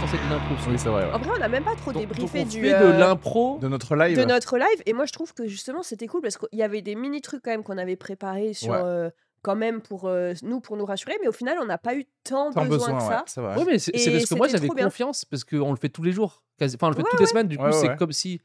quand c'est de l'impro. Oui, c'est vrai. ouais. En vrai, on n'a même pas trop Donc, débriefé donc on du, fait euh, de l'impro. De notre live. de notre live. Et moi, je trouve que justement, c'était cool parce qu'il y avait des mini trucs quand même qu'on avait préparés sur. Ouais. euh, quand même pour euh, nous pour nous rassurer mais au final on n'a pas eu tant, Tant besoin, besoin, que ouais, ça c'est vrai. Oui, mais c'est parce que moi j'avais confiance parce qu'on le fait tous les jours. Quasi- Enfin, on le fait Ouais, toutes les semaines, du coup, Ouais, c'est ouais. comme si.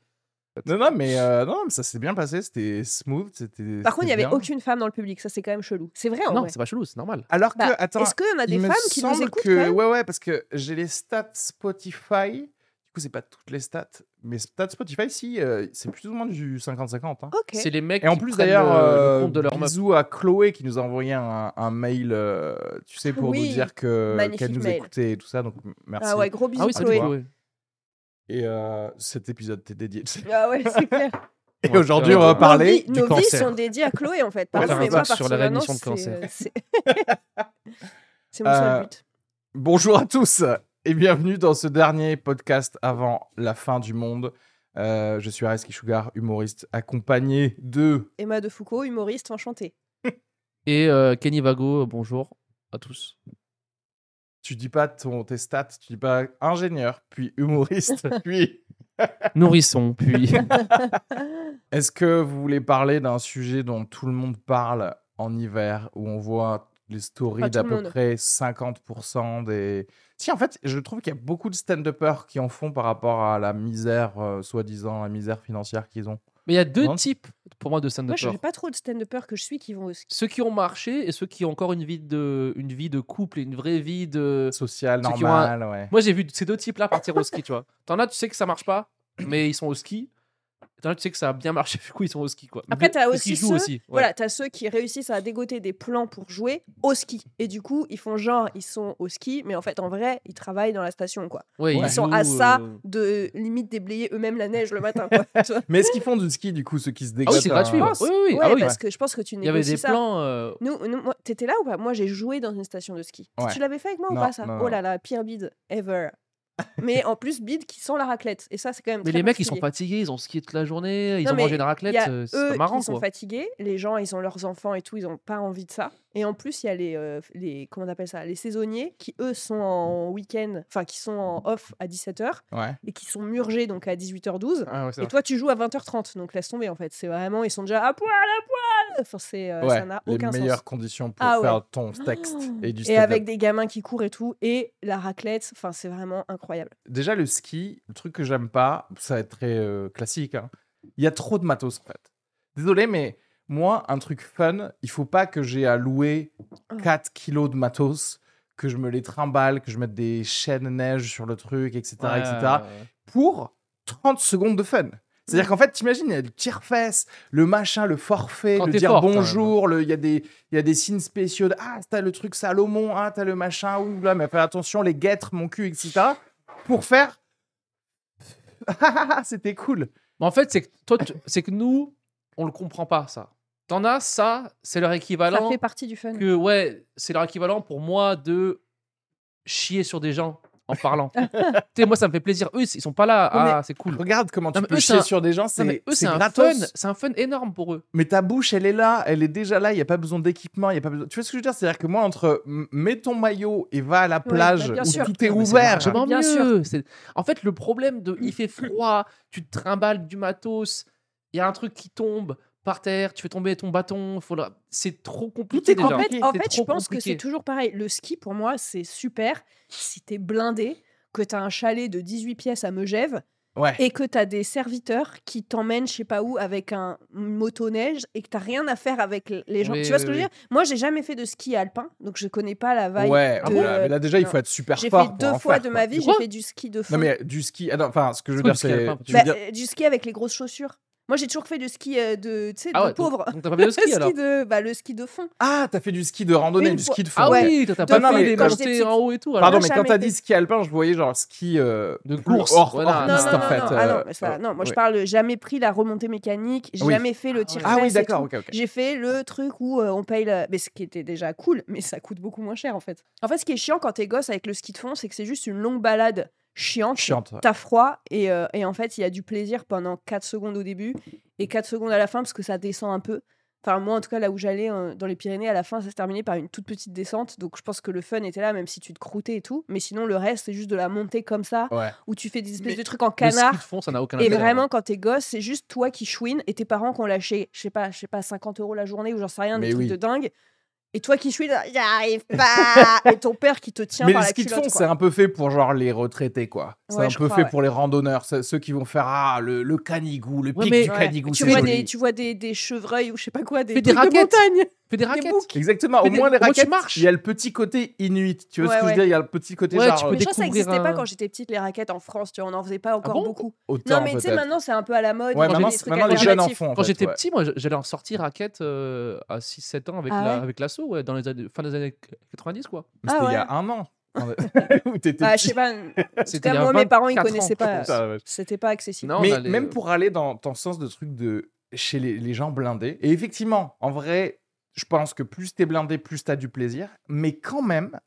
Non, non, mais, euh, non, mais ça s'est bien passé, c'était smooth. c'était- par contre il n'y avait bien. aucune femme dans le public ça c'est quand même chelou c'est vrai en Non, vrai c'est pas chelou, c'est normal. Alors que, Bah, attends, est-ce qu'il y en a des il me femmes qui nous semble écoutent que... quand même Ouais, ouais, parce que j'ai les stats Spotify. Du coup, c'est pas toutes les stats. Mais stats Spotify, si, euh, c'est plus ou moins du 50-50. hein. ok C'est les mecs Et en qui plus, prennent d'ailleurs, le, le euh, compte de leur meuf. bisous à Chloé qui nous a envoyé un, un mail, euh, tu sais, pour nous dire que magnifique qu'elle nous mail. écoutait et tout ça. Donc, m- merci. ah ouais gros bisous Ah oui, c'est Chloé toi. Chloé. Et euh, cet épisode t'est dédié. ah ouais c'est clair Et Ouais, aujourd'hui, on va parler nos du vies, nos vies sont dédiées à Chloé en fait Pardon, mais moi, sur la rémission de c'est, cancer. euh, c'est- c'est mon seul Euh, but Bonjour à tous et bienvenue dans ce dernier podcast avant la fin du monde. Euh, je suis Areski Sugar, humoriste, accompagné de Emma de Foucault humoriste enchantée Et euh, Kenny Vago, bonjour à tous. Tu dis pas ton, tes stats, tu dis pas ingénieur, puis humoriste, puis. Nourrisson, puis. Est-ce que vous voulez parler d'un sujet dont tout le monde parle en hiver, où on voit les stories d'à le peu monde. près 50% des. Si, en fait, je trouve qu'il y a beaucoup de stand-uppers qui en font par rapport à la misère, euh, soi-disant, la misère financière qu'ils ont. Mais il y a deux Non. types pour moi de moi stand-uppers. je n'ai pas trop de stand-uppers que je suis qui vont au ski Ceux qui ont marché et ceux qui ont encore une vie de, une vie de couple et une vraie vie de. Social, Ceux qui ont un- normal, ouais. Moi, j'ai vu ces deux types-là partir au ski, tu vois. T'en as, tu sais que ça marche pas, mais ils sont au ski. As, tu sais que ça a bien marché, du coup, ils sont au ski, quoi. Après, Mais- t'as parce aussi ceux- aussi. ouais. Voilà, t'as ceux qui réussissent à dégoter des plans pour jouer au ski. Et du coup, ils font genre, ils sont au ski, mais en fait, en vrai, ils travaillent dans la station, quoi. Ouais, Ils ils sont à ça euh, de limite déblayer eux-mêmes la neige le matin, quoi. Tu Mais est-ce qu'ils font du ski, du coup, ceux qui se Ah dégotent oui, c'est gratuit. un-. Oui, oui, oui. ouais, Ah oui. parce que je pense que tu Il y avait négocies des ça. plans. euh, Nous, t'étais là ou pas? Moi, j'ai joué dans une station de ski. Ouais. Tu l'avais fait avec moi Non, ou pas ça? non, Oh là là, pire bide ever. Mais en plus, bide qui sent la raclette. Et ça, c'est quand même Mais très les mecs, ils sont fatigués, ils ont skié toute la journée, ils Non, ont mangé une Il raclette, euh, c'est marrant, qui sont fatigués, les gens, ils ont leurs enfants et tout, ils ont pas envie de ça. Et en plus, il y a les, euh, les comment on appelle ça, les saisonniers qui eux sont en week-end, enfin qui sont en off à 17h Ouais. et qui sont murgés donc à 18h12. Ah, ouais, Et vrai. toi, tu joues à 20h30, donc laisse tomber en fait. C'est vraiment, ils sont déjà à poil, à poil. Enfin, c'est, euh, Ouais, ça n'a les aucun meilleures sens. conditions pour Ah faire ton texte et du Et avec des gamins qui courent et tout, et la raclette, enfin, c'est vraiment incroyable. Déjà, le ski, le truc que j'aime pas, ça va être très euh, classique, hein, il y a trop de matos, en fait. Désolé, mais moi, un truc fun, il faut pas que j'ai à louer Oh. 4 kilos de matos, que je me les trimballe, que je mette des chaînes neige sur le truc, etc., Ouais, etc., ouais, ouais. pour 30 secondes de fun. C'est-à-dire qu'en fait, t'imagines, il y a le tire-fesse, le machin, le forfait, Quand le dire fort, bonjour, il y, a des- il y a des signes spéciaux de Ah, t'as le truc Salomon, ah, t'as le machin, ouh là, mais fais attention, les guêtres, mon cul, etc. Pour faire. C'était cool. Mais en fait, c'est que, toi, c'est que nous, on le comprend pas, ça. T'en as, ça, c'est leur Ça équivalent. fait partie du fun. que, ouais, c'est leur équivalent pour moi de chier sur des gens en parlant. tu sais, moi, ça me fait plaisir. Eux, ils sont pas là. Ah, c'est cool. Regarde comment tu Non, peux eux, chier un- sur des gens, c'est eux, c'est c'est un gratos. fun. C'est un fun énorme pour eux. Mais ta bouche, elle est là, elle est déjà là, il n'y a pas besoin d'équipement, il y a pas besoin... Tu vois ce que je veux dire? C'est-à-dire que moi, entre mets ton maillot et va à la Ouais, plage bah, bien où sûr. tout est Non, ouvert, largement Bien mieux. C'est- En fait, le problème de il fait froid, tu te trimbales du matos, il y a un truc qui tombe par terre, tu fais tomber ton bâton, faut la- c'est trop compliqué est déjà. En fait, en fait je pense que c'est toujours pareil. Le ski, pour moi, c'est super si t'es blindé. que tu as un chalet de 18 pièces à Megève Ouais. et que tu as des serviteurs qui t'emmènent je sais pas où avec un une motoneige et que tu rien à faire avec les gens. Oui, tu vois oui, ce que je veux dire? Moi, j'ai jamais fait de ski alpin, donc je connais pas la vibe. Ouais, de- voilà. mais là déjà il faut être super J'ai fort. fait pour deux fois faire, de ma vie, j'ai fait du ski de fond. Non mais du ski. ah Enfin, ce que je veux dire, c'est. Bah, dire- euh, du ski avec les grosses chaussures. Moi, j'ai toujours fait du ski euh, de, tu sais, Ah de donc- pauvre. donc t'as pas fait de ski, Le alors de, bah, le ski de fond. Ah, t'as fait du ski de randonnée, Une du fois- ski de fond. Ah Ouais. oui, t'as pas fait des quand j'étais montées petite. en haut et tout. alors. Pardon, mais quand jamais t'as fait. dit ski alpin, je voyais genre ski euh, De course, hors, voilà. hors Non, piste non, en non, fait. non, ah non, mais ça, euh, non, moi je ouais. parle jamais pris la remontée mécanique, j'ai Oui. jamais fait le tir Ah oui, et d'accord, tout. ok, ok. J'ai fait le truc où euh, on paye la... Mais ce qui était déjà cool, mais ça coûte beaucoup moins cher en fait. En fait, ce qui est chiant quand t'es gosse avec le ski de fond, c'est que c'est juste une longue balade chiante. Chiante. ouais. T'as froid et, euh, et en fait, il y a du plaisir pendant 4 secondes au début et 4 secondes à la fin parce que ça descend un peu. Enfin, moi, en tout cas, là où j'allais euh, dans les Pyrénées, à la fin, ça se terminait par une toute petite descente. Donc, je pense que le fun était là, même si tu te croûtais et tout. Mais sinon, le reste, c'est juste de la montée comme ça, Ouais. où tu fais des espèces Mais de trucs en canard. fond, ça n'a aucun Et vraiment, quand t'es gosse, c'est juste toi qui chouines et tes parents qui ont lâché, je sais pas, je sais pas, 50 euros la journée ou j'en sais rien, des trucs de dingue. Et toi qui chouines, j'y arrive pas Et ton père qui te tient Mais par la culotte. fond, quoi. c'est un peu fait pour genre les retraités, quoi. C'est Ouais, un peu crois, fait ouais. pour les randonneurs, c'est- ceux qui vont faire ah, le, le canigou, le Ouais, pic mais- du Ouais. canigou. tu, vois des, tu vois des, des chevreuils ou je sais pas quoi, des des trucs de montagne. Fais des raquettes. Exactement, au des- moins les raquettes, marches il y a le petit côté inuit. Tu vois Ouais, ce que je veux dire? Il y a le petit côté Ouais, genre tu peux euh, Mais je crois que ça n'existait pas un- quand j'étais petite, les raquettes en France, tu vois, on n'en faisait pas encore bon? beaucoup. autant Non, mais tu sais, maintenant, c'est un peu à la mode. Ouais, maintenant, des trucs maintenant les jeunes en font. en Quand j'étais petit, moi, j'allais en sortir raquette euh, à 6-7 ans avec Ah la- avec l'assaut, ouais, dans les années, fin des années 90, quoi. C'était Ah il y a un an. Où t'étais Ah, je sais pas. C'était moi, mes parents, ils 24 ans, connaissaient pas. C'était pas accessible. Mais même euh, pour aller dans ton sens de truc de chez les, les gens blindés, et effectivement, en vrai, je pense que plus t'es blindé, plus t'as du plaisir, mais quand même,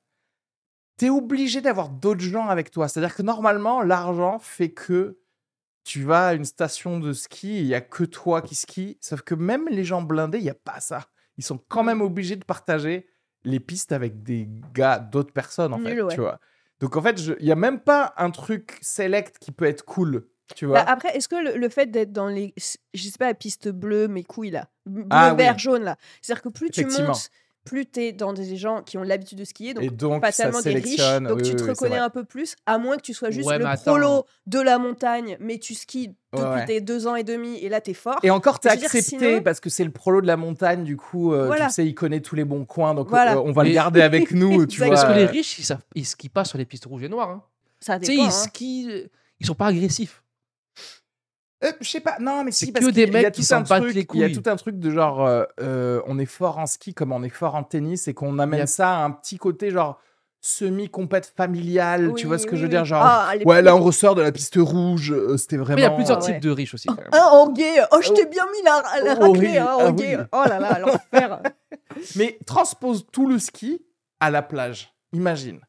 t'es obligé d'avoir d'autres gens avec toi. C'est-à-dire que normalement, l'argent fait que tu vas à une station de ski et il y a que toi qui skie, sauf que même les gens blindés, il y a pas ça. Ils sont quand même obligés de partager les pistes avec des gars, d'autres personnes, en fait, ouais. tu vois. Donc en fait, il y a même pas un truc select qui peut être cool, tu vois? Bah, après, est-ce que le, le fait d'être dans les, je sais pas, la piste bleue, mes couilles là, bleu, Ah oui. vert, jaune là, c'est-à-dire que plus tu montes, plus tu es dans des gens qui ont l'habitude de skier, donc et donc, pas tellement des riches, donc oui, tu te oui, reconnais un peu plus, à moins que tu sois juste Ouais, le prolo de la montagne, mais tu skis depuis ouais. tes deux ans et demi et là t'es fort. Et encore, t'es accepté sinon- parce que c'est le prolo de la montagne, du coup, euh, Voilà. tu sais, il connaît tous les bons coins, donc Voilà. euh, on va le garder avec nous, tu vois. Parce que les riches, ils, savent, ils skient pas sur les pistes rouges et noires. hein. Ça Tu sais, dépend. ils hein. skient, ils sont pas agressifs. Euh, je sais pas, non, mais si, C'est parce que des il y a mecs tout qui un s'en battent truc- les Il y a couilles. tout un truc de genre, euh, euh, on est fort en ski comme on est fort en tennis et qu'on amène a- ça à un petit côté genre semi-compète familiale, tu Oui, vois ce que oui, je veux oui. dire Genre, Ah, ouais, là on ressort de la piste rouge, euh, c'était vraiment. Mais il y a plusieurs types ouais. de riches aussi. quand même. Ah, en gay, oh, je t'ai bien mis la, la Oh, raclée, oui, hein, ah en gay. oui. Oh là là, l'enfer. Mais transpose tout le ski à la plage. Imagine.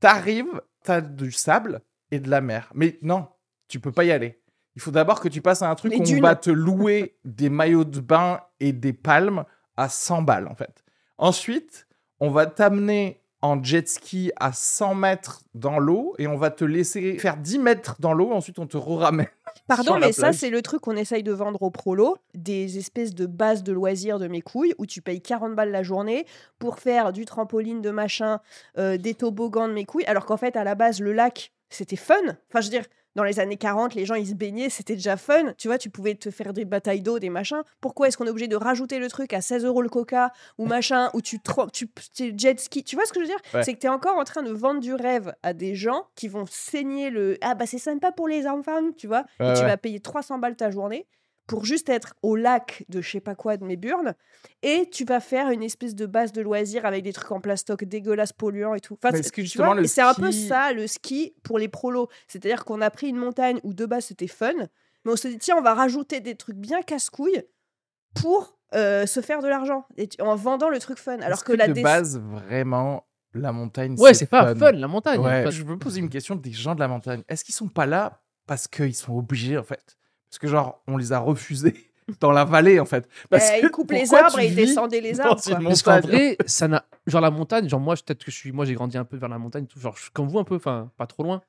T'arrives, t'as du sable et de la mer. Mais non, tu peux pas y aller. Il faut d'abord que tu passes à un truc où on va te louer des maillots de bain et des palmes à 100 balles, en fait. Ensuite, on va t'amener en jet ski à 100 mètres dans l'eau et on va te laisser faire 10 mètres dans l'eau. Ensuite, on te ramène. Pardon, mais ça, c'est le truc qu'on essaye de vendre au prolo, des espèces de bases de loisirs de mes couilles, où tu payes 40 balles la journée pour faire du trampoline, de machin, euh, des toboggans de mes couilles, alors qu'en fait, à la base, le lac, c'était fun. Enfin, je veux dire, dans les années 40, les gens, ils se baignaient, c'était déjà fun. Tu vois, tu pouvais te faire des batailles d'eau, des machins. Pourquoi est-ce qu'on est obligé de rajouter le truc à 16 euros le coca, ou machin, ou tu, tu, tu jet ski? Tu vois ce que je veux dire? Ouais. C'est que tu es encore en train de vendre du rêve à des gens qui vont saigner le... Ah bah c'est sympa pour les enfants, tu vois? Et tu ouais. vas payer 300 balles ta journée pour juste être au lac de je sais pas quoi de mes burnes et tu vas faire une espèce de base de loisirs avec des trucs en plastoc dégueulasses polluants et tout. Enfin, c'est- un peu ski- ça le ski pour les prolos. C'est-à-dire qu'on a pris une montagne où de base c'était fun, mais on se dit tiens, on va rajouter des trucs bien casse-couilles pour euh, se faire de l'argent en vendant le truc fun. Alors que, la de base, vraiment, la montagne, Ouais, c'est pas fun, la montagne. Ouais, Enfin, je veux poser une question des gens de la montagne. Est-ce qu'ils sont pas là parce qu'ils sont obligés, en fait? Parce que, genre, on les a refusés dans la vallée, en fait. Parce Euh, que ils coupent les arbres et ils descendaient les arbres. quoi. Parce qu'en vrai, ça n'a. Genre la montagne, genre moi, je- peut-être que je suis. Moi, j'ai grandi un peu vers la montagne, tout, genre je suis comme vous un peu, enfin, pas trop loin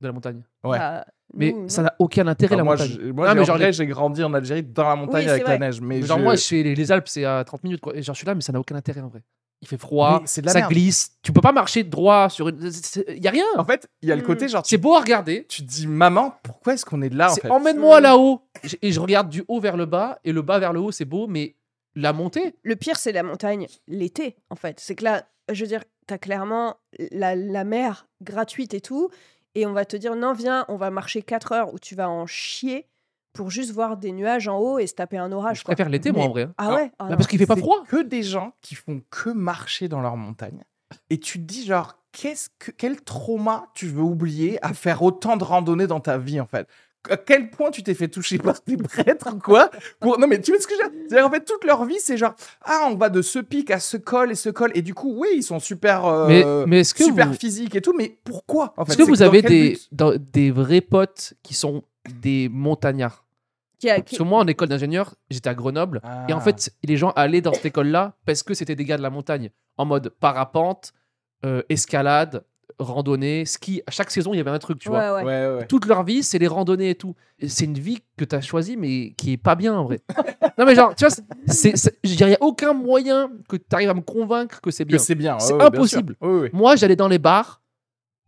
de la montagne. Ouais. Bah, Mais nous, ça n'a aucun intérêt, Enfin, la moi, montagne. je- moi, Non, j'ai- mais en genre, vrai, j'ai grandi en Algérie dans la montagne Oui, avec la neige. Mais genre je- moi, chez les, les Alpes, c'est à 30 minutes, quoi. Et genre, je suis là, mais ça n'a aucun intérêt en vrai. Il fait froid, c'est ça merde. glisse. Tu peux pas marcher droit sur une. Il y a rien. En fait, il y a le côté genre, C'est beau à regarder. tu te dis, maman, pourquoi est-ce qu'on est là en fait? emmène-moi Mm. là-haut. Et je regarde du haut vers le bas. Et le bas vers le haut, c'est beau. Mais la montée, Le pire, c'est la montagne l'été, en fait. C'est que là, je veux dire, t'as clairement la, la mer gratuite et tout. Et on va te dire, non, viens, on va marcher 4 heures où tu vas en chier pour juste voir des nuages en haut et se taper un orage. je quoi. préfère l'été, moi, en vrai. hein. Ah ouais Ah Bah, parce qu'il fait pas froid. que des gens qui font que marcher dans leur montagne. Et tu te dis, genre, qu'est-ce que, quel trauma tu veux oublier à faire autant de randonnées dans ta vie, en fait? À quel point tu t'es fait toucher par des prêtres quoi? Pour... Non, mais tu vois ce que je veux dire? C'est-à-dire, en fait, toute leur vie, c'est genre, ah, on va de ce pic à ce col et ce col. Et du coup, oui, ils sont super, euh, Mais, mais est-ce que super vous, physiques et tout, mais pourquoi en fait? est-ce que vous avez des, dans- des vrais potes qui sont des montagnards Qui a- Parce que moi, en école d'ingénieur, j'étais à Grenoble. Et en Ah. fait, les gens allaient dans cette école-là parce que c'était des gars de la montagne. En mode parapente, euh, escalade, randonnée, ski. À chaque saison, il y avait un truc, tu vois. Ouais, ouais. Ouais, ouais. Toute leur vie, c'est les randonnées et tout. C'est une vie que tu as choisie, mais qui est pas bien en vrai. non, mais genre, tu vois, il n'y a aucun moyen que tu arrives à me convaincre que c'est Que bien. c'est bien. C'est bien impossible. Oui, oui. Moi, j'allais dans les bars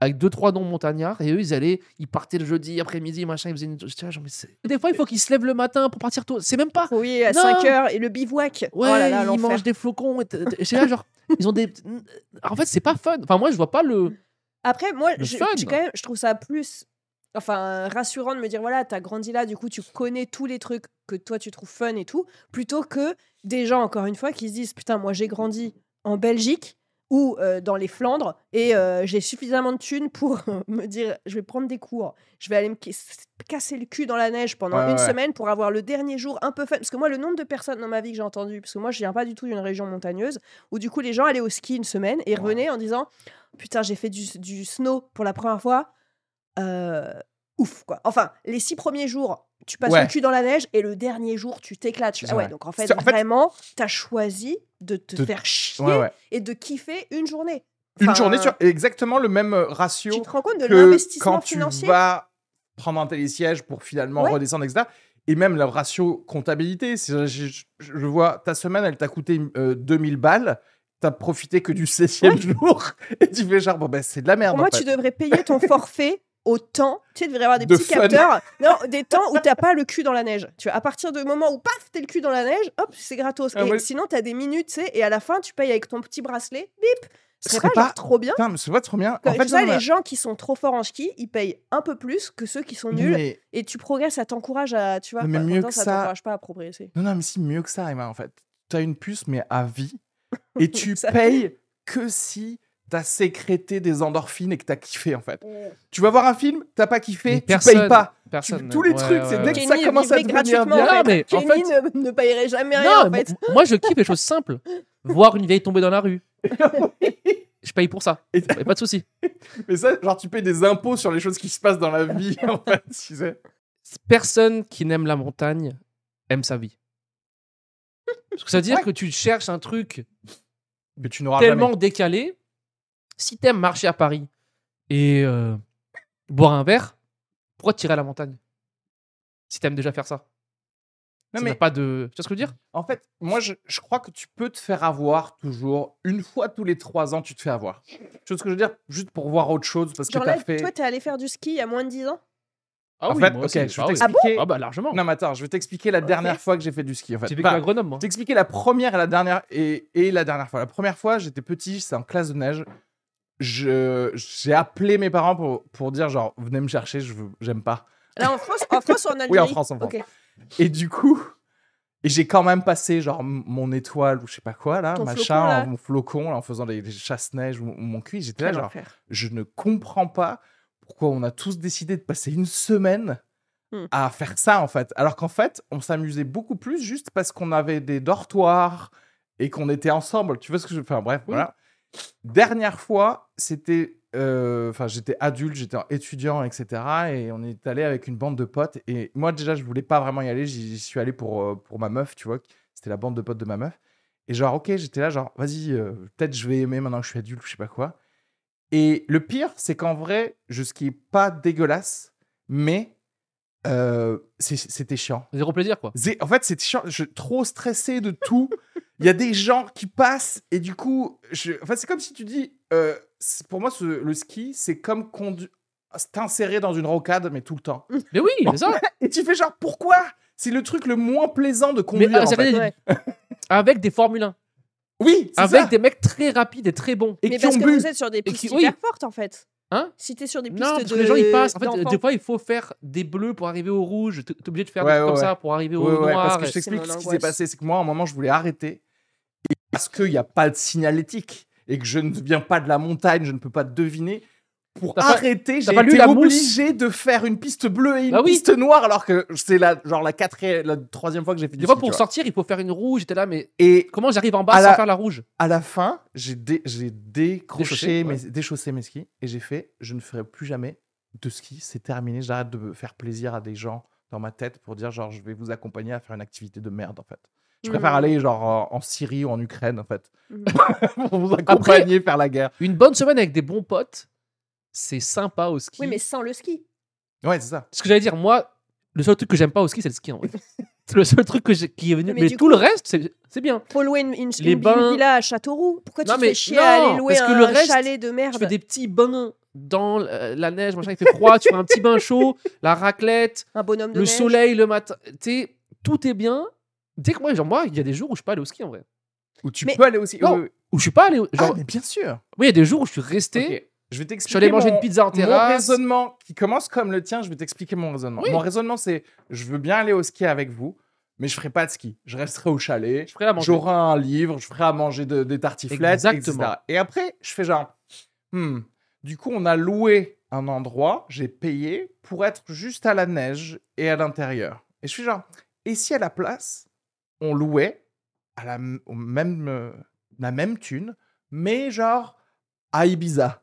avec deux, trois noms montagnards et eux, ils allaient, ils partaient le jeudi après-midi, machin, ils faisaient une. genre, mais c'est- Des fois, il faut qu'ils se lèvent le matin pour partir tôt. C'est même pas. Oui, à Non. 5 heures et le bivouac. Ouais, oh là là, ils mangent des flocons. Et t- t- j'étais là, genre, ils ont des. En fait, c'est pas fun. Enfin, moi, je vois pas le. Après, moi, Le je, fun. je- quand même, je trouve ça plus enfin, rassurant de me dire voilà, t'as grandi là, du coup, tu connais tous les trucs que toi, tu trouves fun et tout, plutôt que des gens, encore une fois, qui se disent putain, moi, j'ai grandi en Belgique ou euh, dans les Flandres et euh, j'ai suffisamment de thunes pour me dire je vais prendre des cours, je vais aller me ca- casser le cul dans la neige pendant Ouais, une ouais. semaine pour avoir le dernier jour un peu fun. Parce que moi, le nombre de personnes dans ma vie que j'ai entendu, parce que moi, je viens pas du tout d'une région montagneuse, où du coup, les gens allaient au ski une semaine et revenaient en disant putain, j'ai fait du, du snow pour la première fois. Euh, ouf, quoi. Enfin, les six premiers jours, tu passes Ouais. le cul dans la neige et le dernier jour, tu t'éclates. Ah ouais, donc en fait, en fait- vraiment, t'as choisi de te De- faire chier et de kiffer une journée. Une journée sur exactement le même euh, ratio Tu te rends compte de l'investissement quand tu financier vas prendre un télésiège pour finalement redescendre, etc. Et même le ratio comptabilité. Je, je- je vois, ta semaine, elle t'a coûté euh, 2000 balles. T'as profité que du 16e jour. Et tu fais genre, bon, ben, c'est de la merde. Pour moi, en fait. tu devrais payer ton forfait au temps. Tu sais, devrait y avoir des De petits fun. capteurs. Non, des temps où t'as pas le cul dans la neige. Tu vois, à partir du moment où paf, t'es le cul dans la neige, hop, c'est gratos. Ah et ouais. sinon, t'as des minutes, tu sais, et à la fin, tu payes avec ton petit bracelet. Bip. Ce Ce serait serait pas, genre pas- trop bien. Putain, mais c'est pas trop bien. En fait, ça, les gens qui sont trop forts en ski, ils payent un peu plus que ceux qui sont nuls. mais- Et tu progresses, ça t'encourage à. Tu vois, Mais mieux que ça ça- t'encourage pas à progresser. Non, non, mais si, mieux que ça, Emma, en fait. Tu as une puce, mais à vie. Et tu payes que si t'as sécrété des endorphines et que t'as kiffé, en fait. Tu vas voir un film, t'as pas kiffé, Mais tu personne- payes pas. Tu- Personne. tous les ouais, trucs, ouais, c'est ouais, dès que ça Kenny commence à devenir gratuitement, bien. en fait. Non, mais en Kenny fait- ne, ne payerait jamais rien, Non, en fait. moi je kiffe les choses simples. Voir une vieille tomber dans la rue. Je paye pour ça. Et- pas de souci. Mais ça, genre, tu payes des impôts sur les choses qui se passent dans la vie, en fait. Tu sais. Personne qui n'aime la montagne aime sa vie. Parce que ça veut dire Ouais. que tu cherches un truc Mais tu n'auras tellement jamais. décalé. Si t'aimes marcher à Paris et euh, boire un verre, pourquoi tirer à la montagne? Si t'aimes déjà faire ça. Non, Ça mais pas de. Tu vois ce que je veux dire? en fait, moi, je, je crois que tu peux te faire avoir toujours. Une fois tous les trois ans, tu te fais avoir. Tu vois ce que je veux dire? Juste pour voir autre chose, parce Genre que t'as fait. toi, t'es allé faire du ski il y a moins de 10 ans? Ah En oui, fait, ok, aussi. je vais Ah t'expliquer. Ah bah largement. Non, mais attends, je vais t'expliquer la dernière fois que j'ai fait du ski, en fait. J'ai vécu Enfin, à Grenoble, moi. T'expliquer la première et la dernière et, et la dernière fois. La première fois, j'étais petit, c'était en classe de neige. J'ai appelé mes parents pour, pour dire genre venez me chercher, je j'aime pas. Là, en France, en France ou en Algérie Oui, en France, en France. Et du coup, et j'ai quand même passé genre mon étoile ou je sais pas quoi là, Ton machin, flocon, là. mon flocon là, en faisant des, chasse-neige ou, ou mon cul. J'étais là genre enfer. je ne comprends pas pourquoi on a tous décidé de passer une semaine Hmm. à faire ça en fait. Alors qu'en fait, on s'amusait beaucoup plus juste parce qu'on avait des dortoirs et qu'on était ensemble. Tu vois ce que je veux Enfin bref, Oui. voilà. Dernière fois, c'était. euh, Enfin, j'étais adulte, j'étais étudiant, etc. Et on est allé avec une bande de potes. Et moi, déjà, je voulais pas vraiment y aller. J'y suis allé pour, euh, pour ma meuf, tu vois. C'était la bande de potes de ma meuf. Et genre, ok, j'étais là, genre, vas-y, euh, peut-être je vais aimer maintenant que je suis adulte, je sais pas quoi. Et le pire, c'est qu'en vrai, je skie pas dégueulasse, mais euh, c'était chiant. Zéro plaisir, quoi. Zé- En fait, c'était chiant. Je trop stressé de tout. Il y a des gens qui passent et du coup, je... enfin, c'est comme si tu dis, euh, pour moi, ce- le ski, c'est comme condu... t'insérer dans une rocade, mais tout le temps. Mais oui, c'est ça. Et tu fais genre, pourquoi? C'est le truc le moins plaisant de Mais conduire. ah, en c'est fait. Ouais. avec des Formule 1. Oui, c'est Avec ça. des mecs très rapides et très bons. Et mais qui parce ont que bu. vous êtes sur des pistes qui- hyper oui. fortes en fait. Hein? Si t'es sur des pistes Non, parce de que les gens ils passent. En fait, des fois, il faut faire des bleus pour arriver au rouge. T'es obligé de faire Ouais, des trucs ouais, comme ouais. ça pour arriver au noir. parce que je t'explique ce qui s'est passé. C'est que moi, à un moment, je voulais arrêter. Parce qu'il n'y a pas de signalétique et que je ne viens pas de la montagne, je ne peux pas deviner. Pour arrêter, j'ai été obligé de faire une piste bleue et une Bah oui. piste noire alors que c'est la, genre la quatrième, la troisième fois que j'ai fait du Des fois, ski, pour sortir, il faut faire une rouge. J'étais là, mais Et comment j'arrive en bas À sans la- faire la rouge? à la fin, j'ai dé- décroché, Déchaussé, mes, ouais. déchaussé mes skis et j'ai fait je ne ferai plus jamais de ski, c'est terminé, j'arrête de faire plaisir à des gens dans ma tête pour dire genre je vais vous accompagner à faire une activité de merde en fait. Je préfère Mhm. aller genre en, Syrie ou en Ukraine en fait Mhm. pour vous accompagner faire la guerre? Une bonne semaine avec des bons potes, c'est sympa au ski. Oui, mais sans le ski. Ouais, c'est ça. Ce que j'allais dire, moi, le seul truc que j'aime pas au ski, c'est le ski en vrai. c'est le seul truc que qui est venu. Mais Mais, tout coup- le reste, c'est c'est bien. Faut louer une, une, Les une bains- villa à Châteauroux. Pourquoi Non, tu mais fais chier non, à aller louer parce que un le reste, chalet de merde? Tu fais des petits bains dans euh, la neige, machin, il fait froid, tu fais un petit bain chaud, la raclette, Un bonhomme de le neige. soleil le matin. Tu sais, tout est bien. Dès que moi, genre, moi, il y a des jours où je suis pas allé au ski en vrai. Où tu Mais- peux aller aussi. Non. oui, oui. Où je suis pas allé. au- Ah, Genre, mais bien sûr. oui, il y a des jours où je suis resté. Ok, Je vais Je t'expliquer. suis allé manger mon- une pizza en Mon terrasse. raisonnement qui commence comme le tien, je vais t'expliquer mon raisonnement. Oui. Mon raisonnement, c'est je veux bien aller au ski avec vous, mais je ferai pas de ski. Je resterai au chalet. Je ferai la manger. J'aurai un livre, je ferai à manger de- des tartiflettes, Exactement. etc. Et après, je fais genre, hmm, du coup, on a loué un endroit, j'ai payé pour être juste à la neige et à l'intérieur. Et je fais genre, et si à la place, on louait à la, au même, euh, la même thune, mais genre à Ibiza.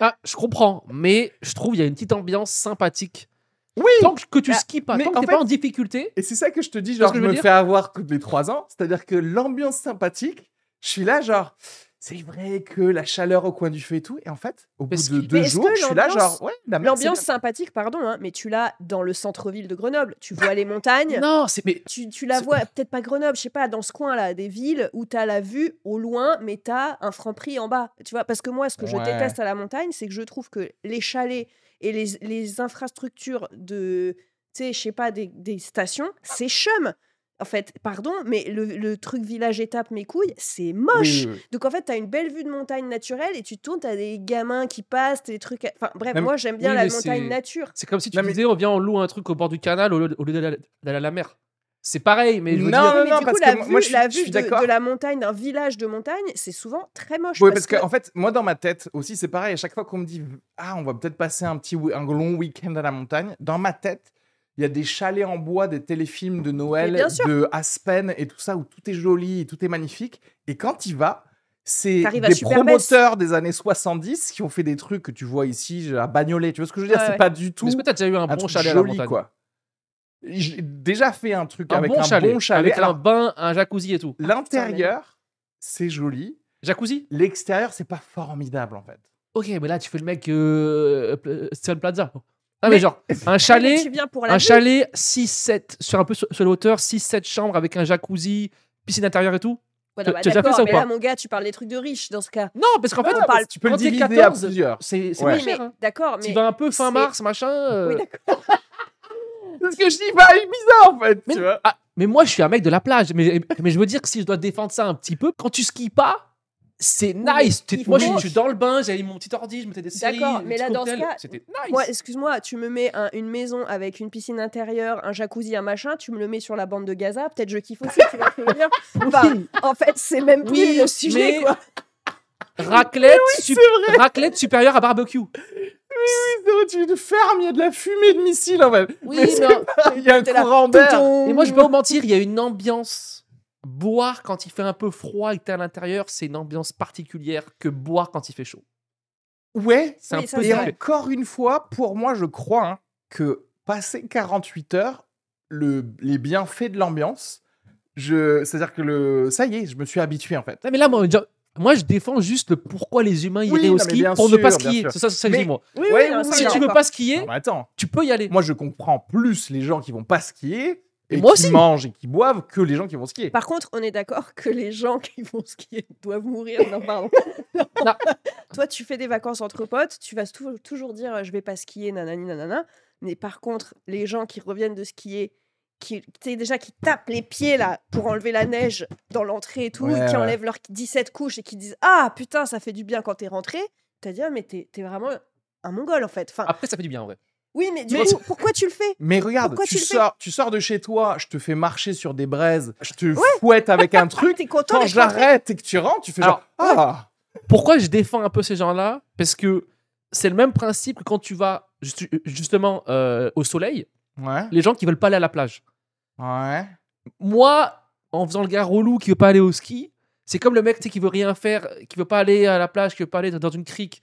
Ah, je comprends, mais je trouve il y a une petite ambiance sympathique. Oui, Tant que, que tu Ah, skis pas, mais tant que en t'es fait- pas en difficulté, Et c'est ça que je te dis, genre, je me dire? fais avoir tous les trois ans. C'est-à-dire que l'ambiance sympathique, je suis là, genre, c'est vrai que la chaleur au coin du feu et tout. Et en fait, au bout de deux jours, je suis là, l'ambiance- genre, ouais, la mer, L'ambiance sympathique, pardon, hein, mais tu l'as dans le centre-ville de Grenoble. Tu vois les montagnes. non, c'est mais Tu, tu la vois, peut-être pas Grenoble, je sais pas, dans ce coin-là, des villes où tu as la vue au loin, mais tu as un franc prix en bas. Tu vois, parce que moi, ce que je déteste à la montagne, c'est que je trouve que les chalets et les, les infrastructures de, tu sais, je sais pas, des, des stations, c'est chum. En fait, pardon, mais le, le truc village étape mes couilles, c'est moche. oui, oui. Donc en fait, tu as une belle vue de montagne naturelle et tu tournes, tu as des gamins qui passent, des trucs. Enfin bref, Non, moi j'aime bien oui, la montagne nature. c'est comme si tu Non, mais- disais on vient on loue un truc au bord du canal au lieu, au lieu d'aller d'aller à la mer. C'est pareil, mais je veux Non, dire, non, mais du parce coup, que la moi- vue, moi, je suis- la je suis vue de, d'accord. de la montagne, d'un village de montagne, c'est souvent très moche. Oui, parce parce qu'en que- fait, moi, dans ma tête aussi, c'est pareil. À chaque fois qu'on me dit, ah, on va peut-être passer un petit un long week-end à la montagne, dans ma tête, il y a des chalets en bois, des téléfilms de Noël, de Aspen et tout ça, où tout est joli et tout est magnifique. Et quand il va, c'est à des promoteurs des années 70 qui ont fait des trucs que tu vois ici à Bagnolet. Tu vois ce que je veux dire? Ouais, C'est ouais. pas du tout mais est-ce que t'as déjà eu un, un bon truc chalet à la joli, montagne? quoi. J'ai déjà fait un truc Un avec bon un chalet, bon chalet. avec un bain, un jacuzzi et tout. l'intérieur, c'est joli. Jacuzzi? L'extérieur, c'est pas formidable en fait. Ok, mais là tu fais le mec euh, Steven Plaza. Ah mais, Mais- genre un chalet, tu viens pour la un chalet 6-7 sur un peu sur, sur la hauteur, 6-7 chambres avec un jacuzzi, piscine intérieure et tout. Ouais, Tu- non, bah, tu as déjà fait ça ou mais pas là, mon gars, tu parles des trucs de riches dans ce cas. Non, parce qu'en fait, on parle. tu peux le diviser 14, à plusieurs. C'est c'est Ouais. Oui, hein. d'accord, Tu mais. vas un peu fin c'est- mars, machin. euh, Oui, d'accord. Parce que je dis pas bizarre en fait, Mais, tu vois. ah, mais moi, je suis un mec de la plage. Mais, mais je veux dire que si je dois défendre ça un petit peu, quand tu skis pas, c'est nice. Moi, je, je suis dans le bain, j'avais mon petit ordi, je mettais des séries. D'accord, mais là, dans ce cas, C'était nice. Moi, excuse-moi, tu me mets un- une maison avec une piscine intérieure, un jacuzzi, un machin, tu me le mets sur la bande de Gaza, peut-être je kiffe aussi, tu dire Enfin, en fait, c'est même plus Oui, le sujet, mais- quoi. Raclette, sup- raclette supérieure à barbecue. C'est vrai, tu une ferme, il y a de la fumée de missile en fait. Oui, Mais c'est pas- il y a un courant d'air. et moi, je vais pas vous mentir, il y a une ambiance. Boire quand il fait un peu froid et que t'es à l'intérieur, c'est une ambiance particulière que boire quand il fait chaud. Ouais. C'est Oui, un peu Et encore une fois, pour moi, je crois hein, que passer 48 heures, le, les bienfaits de l'ambiance, je, c'est-à-dire que le, ça y est, je me suis habitué en fait. Non, mais là, moi, je- moi, je défends juste le pourquoi les humains iraient Oui, au ski pour ne pas skier. C'est ça, c'est ça que je dis, moi. Oui, Ouais, non, Si tu veux pas skier, Non, attends, tu peux y aller. moi je comprends plus les gens qui vont pas skier et Moi qui aussi. mangent et qui boivent que les gens qui vont skier. Par contre, on est d'accord que les gens qui vont skier doivent mourir. Non, pardon. Non. Toi, tu fais des vacances entre potes, tu vas tou- toujours dire euh, je vais pas skier, nanani, nanana. Mais par contre, les gens qui reviennent de skier, qui, tu sais, déjà qui tapent les pieds là pour enlever la neige dans l'entrée et tout, Ouais, et qui ouais. enlèvent leurs 17 couches et qui disent ah putain, ça fait du bien quand t'es rentré, t'as dit ah, mais t'es t'es vraiment un mongol en fait. Enfin, Après, ça fait du bien en vrai. Oui, mais du Mais- coup, pourquoi tu le fais? Mais regarde, Pourquoi tu, tu le fais? sors, tu sors de chez toi, je te fais marcher sur des braises, je te fouette avec un truc. T'es content Quand l'arrête et que tu rentres, tu fais genre Ah Pourquoi je défends un peu ces gens-là? Parce que c'est le même principe que quand tu vas ju- justement euh, au soleil, Ouais, les gens qui veulent pas aller à la plage. ouais. Moi, en faisant le gars relou qui veut pas aller au ski, c'est comme le mec qui veut rien faire, qui veut pas aller à la plage, qui veut pas aller dans une crique.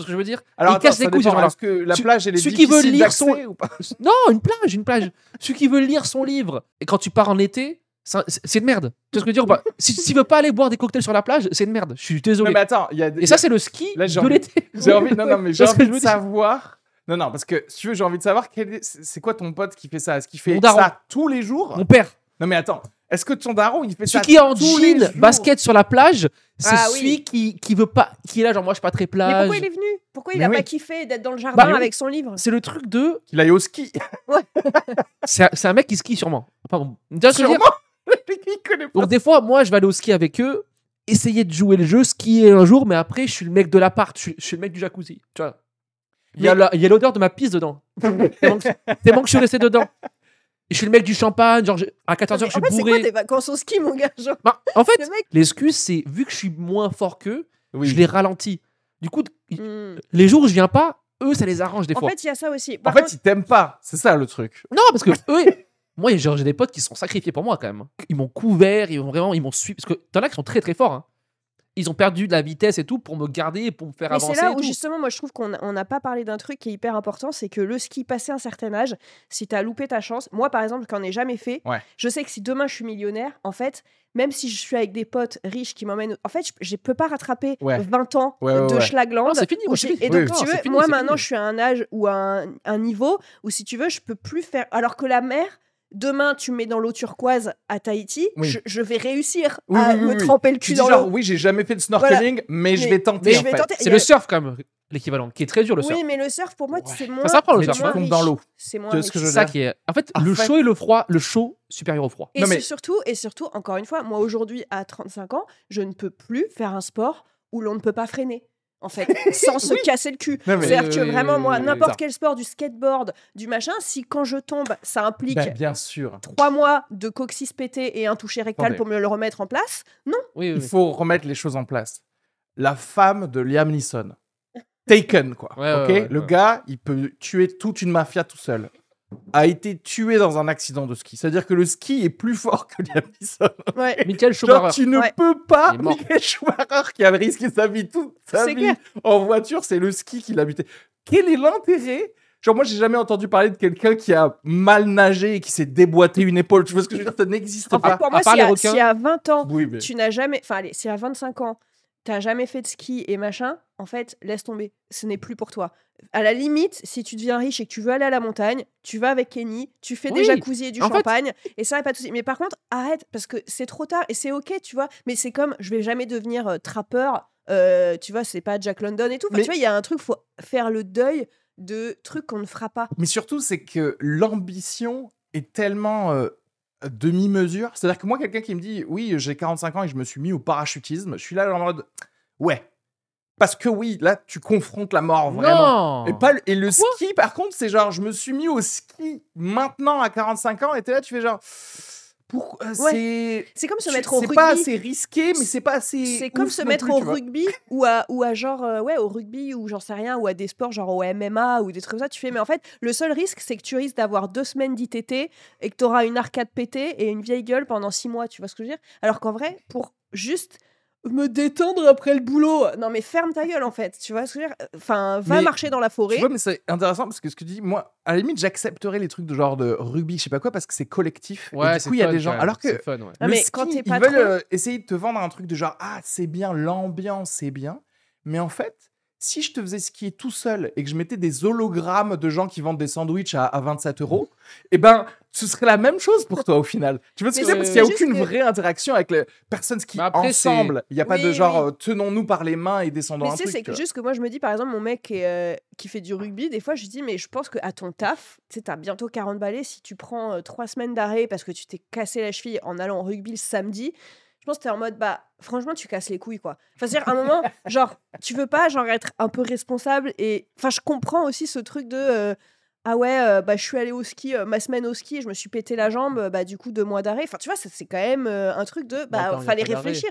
Tu ce que je veux dire Alors, Il attends, casse les couilles. Est-ce que la plage, elle est celui qui veut difficile lire son- d'accès ou pas Non, une plage, une plage. Celui qui veut lire son livre, et quand tu pars en été, c'est de merde. Tu vois ce que je veux dire ou pas Si- S'il veut pas aller boire des cocktails sur la plage, c'est de merde. Je suis Non, désolé. mais attends, il y a des- Et ça, c'est le ski Là, de l'été. J'ai envie, non, non, mais j'ai envie de savoir. Non, non, parce que si tu veux, j'ai envie de savoir est- c'est quoi ton pote qui fait ça? Est-ce qu'il fait ça tous les jours? Mon père. Non, mais attends, est-ce que ton daron il fait ça Celui qui est en tous les jean, jours basket sur la plage, c'est Ah oui. celui qui, qui veut pas, qui est là, genre moi je suis pas très Mais plage. pourquoi il est venu? Pourquoi il Mais a oui. pas kiffé d'être dans le jardin Bah, avec son livre? C'est le truc de. Qu'il aille au ski C'est un, c'est un mec qui skie sûrement. Enfin, bon. Tu vois ce que je veux dire? Sûrement Il connaît pas. Donc des fois, moi je vais aller au ski avec eux, essayer de jouer le jeu, skier un jour, mais après je suis le mec de l'appart, je suis, je suis le mec du jacuzzi. Tu vois Il y a Mais- la- il y a l'odeur de ma pisse dedans. tellement, que, tellement que je suis resté dedans. Je suis le mec du champagne, genre à 14h Mais je suis En fait, c'est quoi bourré. tes vacances au ski, mon gars Genre, Bah, en fait, l'excuse c'est vu que je suis moins fort qu'eux, Oui. je les ralentis. Du coup, Hmm. les jours où je viens pas, eux ça les arrange des En fois. fait, il y a ça aussi. En fait, contre, il t'aime pas. C'est ça le truc. Non, parce que eux, moi, j'ai des potes qui se sont sacrifiés pour moi quand même. Ils m'ont couvert, ils m'ont vraiment, ils m'ont suivi. Parce que t'en as qui sont très très forts. hein. Ils ont perdu de la vitesse et tout pour me garder et pour me faire mais avancer. c'est là et où tout. justement, moi, je trouve qu'on on n'a pas parlé d'un truc qui est hyper important, c'est que le ski passé un certain âge, si t'as loupé ta chance, moi par exemple, quand ai jamais fait, Ouais. je sais que si demain je suis millionnaire, en fait, même si je suis avec des potes riches qui m'emmènent, en fait, je, je peux pas rattraper Ouais. 20 ans Ouais, ouais, de ouais. schlagland. Non, c'est fini. Et donc, Oui, tu non, veux, fini, moi maintenant, fini. je suis à un âge ou à un, un niveau où, si tu veux, je peux plus faire. Alors que la mer, demain, tu me mets dans l'eau turquoise à Tahiti, Oui. je, je vais réussir Oui, à oui, me tremper le cul dans l'eau. oui, j'ai jamais fait de snorkeling, mais, je Mais- vais tenter mais en je vais fait. tenter. C'est le surf quand même, l'équivalent, qui est très dur le surf. Oui, mais le surf, pour moi, Ouais. c'est moins. s'apprend, le c'est surf. Tu tombes dans l'eau. C'est moins ce C'est ça qui est. En fait, En le fait- chaud et le froid, le chaud supérieur au froid. Et Non, mais- surtout, et surtout, encore une fois, moi aujourd'hui, à 35 ans, je ne peux plus faire un sport où l'on ne peut pas freiner. En fait, sans se casser le cul. C'est-à-dire que vraiment, moi, n'importe quel sport, du skateboard, du machin, si quand je tombe, ça implique Bah, bien sûr. trois mois de coccyx pété et un toucher rectal Attendez. pour me le remettre en place, non. Oui, oui, Il oui. faut remettre les choses en place. La femme de Liam Neeson. Taken, quoi. Ouais, ok ouais, ouais, le ouais. gars, il peut tuer toute une mafia tout seul. A été tué dans un accident de ski. C'est-à-dire que le ski est plus fort que Liam Neeson. Ouais. Michael Genre, Schumacher. tu ne Ouais. peux pas. Michael Schumacher qui avait risqué sa vie toute sa C'est vie clair. en voiture, c'est le ski qui l'a buté. Quel est l'intérêt? Genre, moi, j'ai jamais entendu parler de quelqu'un qui a mal nagé et qui s'est déboîté une épaule. Tu vois ce que je veux dire? Ça n'existe pas. pour à moi, part si les à, requins. si à 20 ans, Oui, mais... tu n'as jamais. Enfin, allez, si à 25 ans, tu n'as jamais fait de ski et machin, en fait, laisse tomber. Ce n'est plus pour toi. À la limite, si tu deviens riche et que tu veux aller à la montagne, tu vas avec Kenny, tu fais des Oui. jacuzzi et du fait- champagne, et ça, y a pas de souci. Mais par contre, arrête, parce que c'est trop tard et c'est ok, tu vois. Mais c'est comme, je vais jamais devenir euh, trappeur, euh, tu vois, c'est pas Jack London et tout. Enfin, Mais- Tu vois, il y a un truc, faut faire le deuil de trucs qu'on ne fera pas. Mais surtout, c'est que l'ambition est tellement euh, demi-mesure. C'est-à-dire que moi, quelqu'un qui me dit Oui, j'ai 45 ans et je me suis mis au parachutisme, je suis là en mode Ouais. Parce que oui, là, tu confrontes la mort vraiment. Non Et, pas, le- et le ski, par contre, c'est genre, je me suis mis au ski maintenant à 45 ans, et t'es là, tu fais genre. Pourquoi C'est. C'est comme se mettre au C'est rugby. pas assez risqué, mais c'est pas assez. C'est comme se mettre plus, au rugby ou à, ou à genre, euh, ouais, au rugby ou j'en sais rien, ou à des sports genre au MMA ou des trucs comme ça. Tu fais, mais en fait, le seul risque, c'est que tu risques d'avoir deux semaines d'ITT et que tu auras une arcade pétée et une vieille gueule pendant six mois. Tu vois ce que je veux dire? Alors qu'en vrai, pour juste me détendre après le boulot, non mais ferme ta gueule en fait. Tu vois ce que je veux dire? Enfin, va Mais marcher dans la Tu forêt. vois, mais c'est intéressant parce que ce que tu dis, moi, à la limite, j'accepterais les trucs de genre de rugby, je sais pas quoi, parce que c'est collectif. Ouais, et du coup, il y a des gens. Alors que C'est fun, ouais. Le mais ski, quand t'es ils patron- veulent euh, essayer de te vendre un truc de genre ah c'est bien l'ambiance c'est bien mais en fait si je te faisais skier tout seul et que je mettais des hologrammes de gens qui vendent des sandwichs à, à 27 euros, eh ben, ce serait la même chose pour toi au final. Tu vois ce que Mais je veux dire? c'est- Parce qu'il n'y a aucune que- vraie interaction avec les personnes qui après, c'est- ensemble. Il n'y a pas de genre oui. euh, tenons-nous par les mains et descendons Mais un truc. c'est juste que moi, je me dis, par exemple, mon mec qui, est, euh, qui fait du rugby, des fois, je lui dis, mais je pense qu'à ton taf, tu sais, t'as bientôt 40 balais. Si tu prends euh, trois semaines d'arrêt parce que tu t'es cassé la cheville en allant au rugby le samedi, je pense que t'es en mode, bah, franchement, tu casses les couilles, quoi. Enfin, c'est-à-dire, à un moment, genre, tu veux pas, genre, être un peu responsable et. Enfin, je comprends aussi ce truc de. euh, ah ouais, euh, bah, je suis allé au ski, euh, ma semaine au ski, et je me suis pété la jambe, bah, du coup, deux mois d'arrêt. Enfin, tu vois, c'est quand même un truc de. Bah, a fallait réfléchir.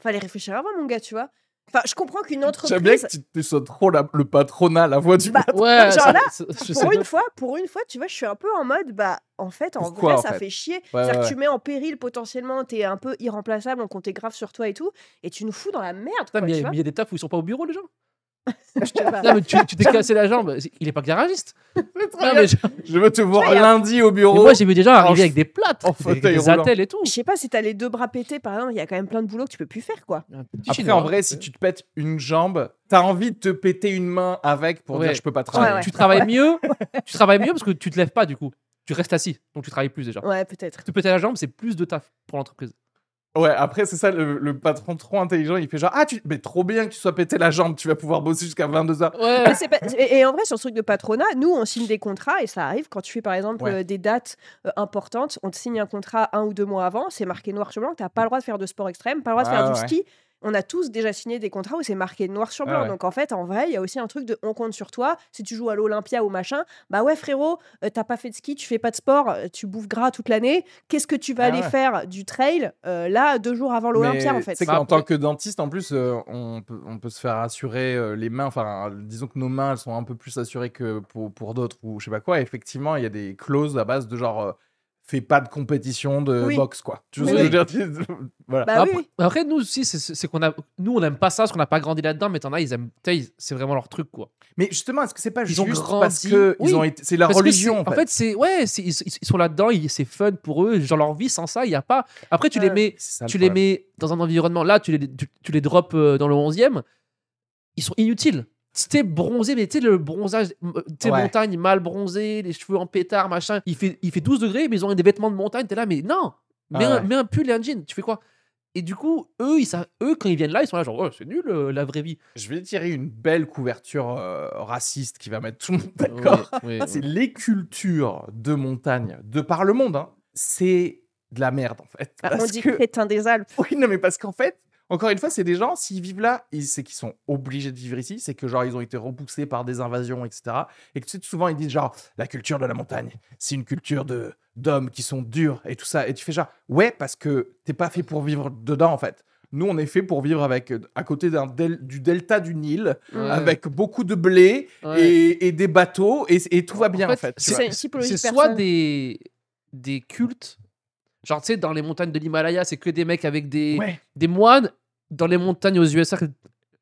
Fallait réfléchir avant, mon gars, tu vois. Enfin, je comprends qu'une entreprise. J'aime bien que tu, tu sois trop la- le patronat, la voix du Bah, patron. Ouais, Genre là, ça- pour pas. une fois, pour une fois, tu vois, je suis un peu en mode, bah, en fait, en Pourquoi, vrai, en ça fait fait chier. Ouais, C'est-à-dire ouais, que tu mets en péril potentiellement, t'es un peu irremplaçable, on comptait grave sur toi et tout, et tu nous fous dans la merde, quoi, il y mais il y a des tafs où ils sont pas au bureau, les gens? Je te- Non, mais tu tu t'es cassé la jambe. Il est pas garagiste. Non, mais je- Je veux te voir lundi au mais bureau. moi, j'ai vu des gens en arriver avec des plates, en avec fauteuil des roulant. attelles et tout. Je sais pas si t'as les deux bras pétés, par exemple, il y a quand même plein de boulot que tu peux plus faire, quoi. Après, chinois, en vrai, si tu te pètes une jambe, t'as envie de te péter une main avec pour Ouais. dire je peux pas Tu- travailler. Ouais, ouais. tu travailles mieux, tu travailles mieux parce que tu te lèves pas du coup. Tu restes assis, donc tu travailles plus déjà. Ouais, peut-être. Te péter la jambe, c'est plus de taf pour l'entreprise. Ouais, après, c'est ça, le, le patron trop intelligent, il fait genre, ah, tu... mais trop bien que tu sois pété la jambe, tu vas pouvoir bosser jusqu'à 22h. Ouais. Pas- Et, et en vrai, sur ce truc de patronat, nous, on signe des contrats et ça arrive quand tu fais par exemple Ouais. euh, des dates euh, importantes. On te signe un contrat un ou deux mois avant, c'est marqué noir sur blanc, tu n'as pas le droit de faire de sport extrême, pas le droit de Ouais, faire du ski. On a tous déjà signé des contrats où c'est marqué noir sur blanc. Ouais, ouais. Donc en fait, en vrai, il y a aussi un truc de on compte sur toi. Si tu joues à l'Olympia ou machin, bah ouais, frérot, euh, t'as pas fait de ski, tu fais pas de sport, euh, tu bouffes gras toute l'année. Qu'est-ce que tu vas Ah aller ouais. faire du trail euh, là, deux jours avant l'Olympia en fait? C'est Bah, qu'en après- tant que dentiste, en plus, euh, on, peut, on peut se faire assurer euh, les mains. Enfin, disons que nos mains, elles sont un peu plus assurées que pour, pour d'autres ou je sais pas quoi. Et effectivement, il y a des clauses à base de genre, fais pas de compétition de Oui. boxe, quoi. Tu vois Oui, ce que je veux dire? Voilà. Bah après, oui. après, nous aussi, c'est- qu'on a, nous on n'aime pas ça parce qu'on n'a pas grandi là-dedans, mais t'en as, ils aiment, c'est vraiment leur truc quoi. Mais justement, est-ce que c'est pas Ils ont juste grandi. parce que Oui. ils ont été... c'est la Parce religion, en fait? c'est ouais, ils, ils sont là-dedans, c'est fun pour eux, genre leur vie sans ça, il y a pas. Après, tu les mets, le tu les mets dans un environnement là, tu les, tu, tu les drops euh, dans le 11e, ils sont inutiles. C'était bronzé, mais tu sais, le bronzage, euh, tu sais, Ouais. montagne mal bronzé, les cheveux en pétard, machin. Il fait, il fait 12 degrés, mais ils ont des vêtements de montagne. T'es là, mais non, mets, Ah un, mets un pull et un jean, tu fais quoi? Et du coup, eux, ils, sa- eux, quand ils viennent là, ils sont là, genre, Ouais, c'est nul euh, la vraie vie. Je vais tirer une belle couverture euh, raciste qui va mettre tout le monde d'accord. C'est les cultures de montagne de par le monde. hein. C'est de la merde, en fait. Ah, on dit que- crétin des Alpes. Oui, non, mais parce qu'en fait, encore une fois, c'est des gens, s'ils vivent là, c'est qu'ils sont obligés de vivre ici, c'est que genre, ils ont été repoussés par des invasions, etc. Et que tu sais, souvent, ils disent genre, la culture de la montagne, c'est une culture de d'hommes qui sont durs et tout ça. Et tu fais genre, ouais, parce que t'es pas fait pour vivre dedans, en fait. Nous, on est fait pour vivre avec, à côté del- du delta du Nil, Ouais. avec beaucoup de blé Ouais. et, et des bateaux, et, et tout va bien, en fait. c'est- vois. C'est soit des, des cultes, genre, tu sais, dans les montagnes de l'Himalaya, c'est que des mecs avec des, Ouais. des moines. Dans les montagnes aux USA,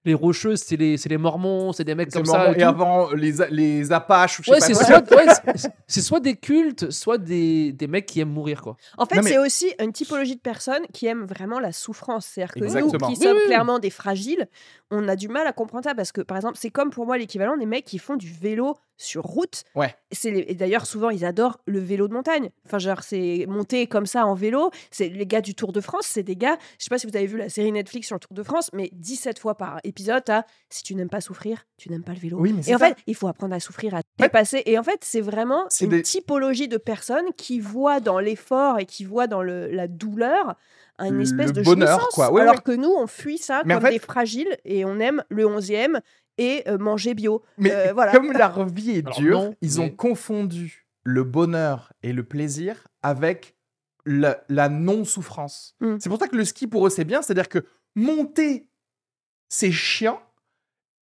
les rocheuses, c'est les, c'est les mormons, c'est des mecs comme ça. et avant, les, A- les Apaches, ou je sais Ouais, pas c'est quoi. soit, ouais, c'est- c'est soit des cultes, soit des, des mecs qui aiment mourir, quoi. En fait, mais- c'est aussi une typologie de personnes qui aiment vraiment la souffrance. C'est-à-dire que Exactement. nous, qui Oui, sommes oui, oui. clairement des fragiles, on a du mal à comprendre ça parce que, par exemple, c'est comme pour moi l'équivalent des mecs qui font du vélo sur route. Ouais. Les- Et d'ailleurs, souvent, ils adorent le vélo de montagne. Enfin, genre, c'est monter comme ça en vélo. C'est les gars du Tour de France, c'est des gars. Je sais pas si vous avez vu la série Netflix sur le Tour de France, mais 17 fois par épisode, si tu n'aimes pas souffrir, tu n'aimes pas le vélo. Oui, mais Et en ça. fait, il faut apprendre à souffrir, à dépasser. Et en fait, c'est vraiment une des- typologie de personnes qui voient dans l'effort et qui voient dans le, la douleur une Le espèce de bonheur, quoi. Ouais, alors ouais. que nous, on fuit ça Mais en comme fait- des fragiles et on aime le 11e et euh, manger bio. Mais Euh, voilà. comme leur vie est Alors dure, non, ils ont mais- confondu le bonheur et le plaisir avec la, la non-souffrance. Mm. C'est pour ça que le ski, pour eux, c'est bien. C'est-à-dire que monter, c'est chiant.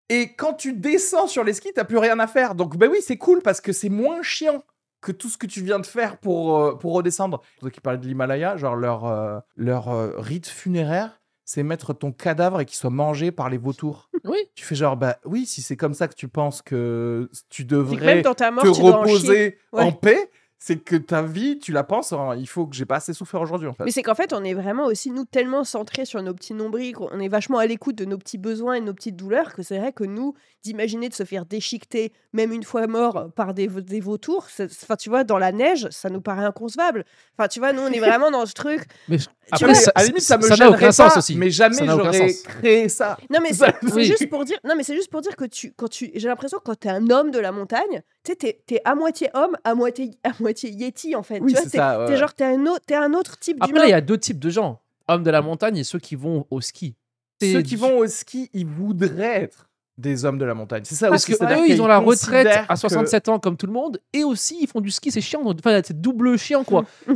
Et quand tu descends sur les skis, t'as plus rien à faire. Donc, ben oui, c'est cool parce que c'est moins chiant que tout ce que tu viens de faire pour, euh, pour redescendre. Toi qui parlais de l'Himalaya, genre leur, euh, leur euh, rite funéraire, c'est mettre ton cadavre et qu'il soit mangé par les vautours. Oui. Tu fais genre, bah oui, si c'est comme ça que tu penses que tu devrais mort, te tu en reposer Ouais. en paix, c'est que ta vie, tu la penses, en, il faut que j'ai pas assez souffert aujourd'hui en fait. Mais c'est qu'en fait, on est vraiment aussi, nous, tellement centrés sur nos petits nombrils, qu'on est vachement à l'écoute de nos petits besoins et de nos petites douleurs, que c'est vrai que nous, d'imaginer de se faire déchiqueter, même une fois mort, par des, des vautours, enfin, tu vois, dans la neige, ça nous paraît inconcevable. Enfin, tu vois, nous, on est vraiment dans ce truc. Mais Après, vois, ça- à la limite, ça me ça n'a gênerait aucun pas, sens aussi. mais jamais j'aurais sens. créé ça. Non, mais Ça- c'est Oui. juste pour dire. Non, mais c'est juste pour dire que tu, quand tu, j'ai l'impression que quand t'es un homme de la montagne, tu sais, t'es, t'es à moitié homme, à moitié, à moitié yeti en fait. Oui, tu vois, c'est t'es, ça, ouais, t'es ouais. genre t'es un autre, t'es un autre type Après, d'humain. là, il y a deux types de gens. Hommes de la montagne et ceux qui vont au ski. Ceux qui vont au ski, ils voudraient être des hommes de la montagne. C'est ça Parce aussi. que c'est-à-dire eux, ils ont la retraite à que- 67 ans comme tout le monde, et aussi ils font du ski, c'est chiant. Enfin, c'est double chiant quoi. Mm.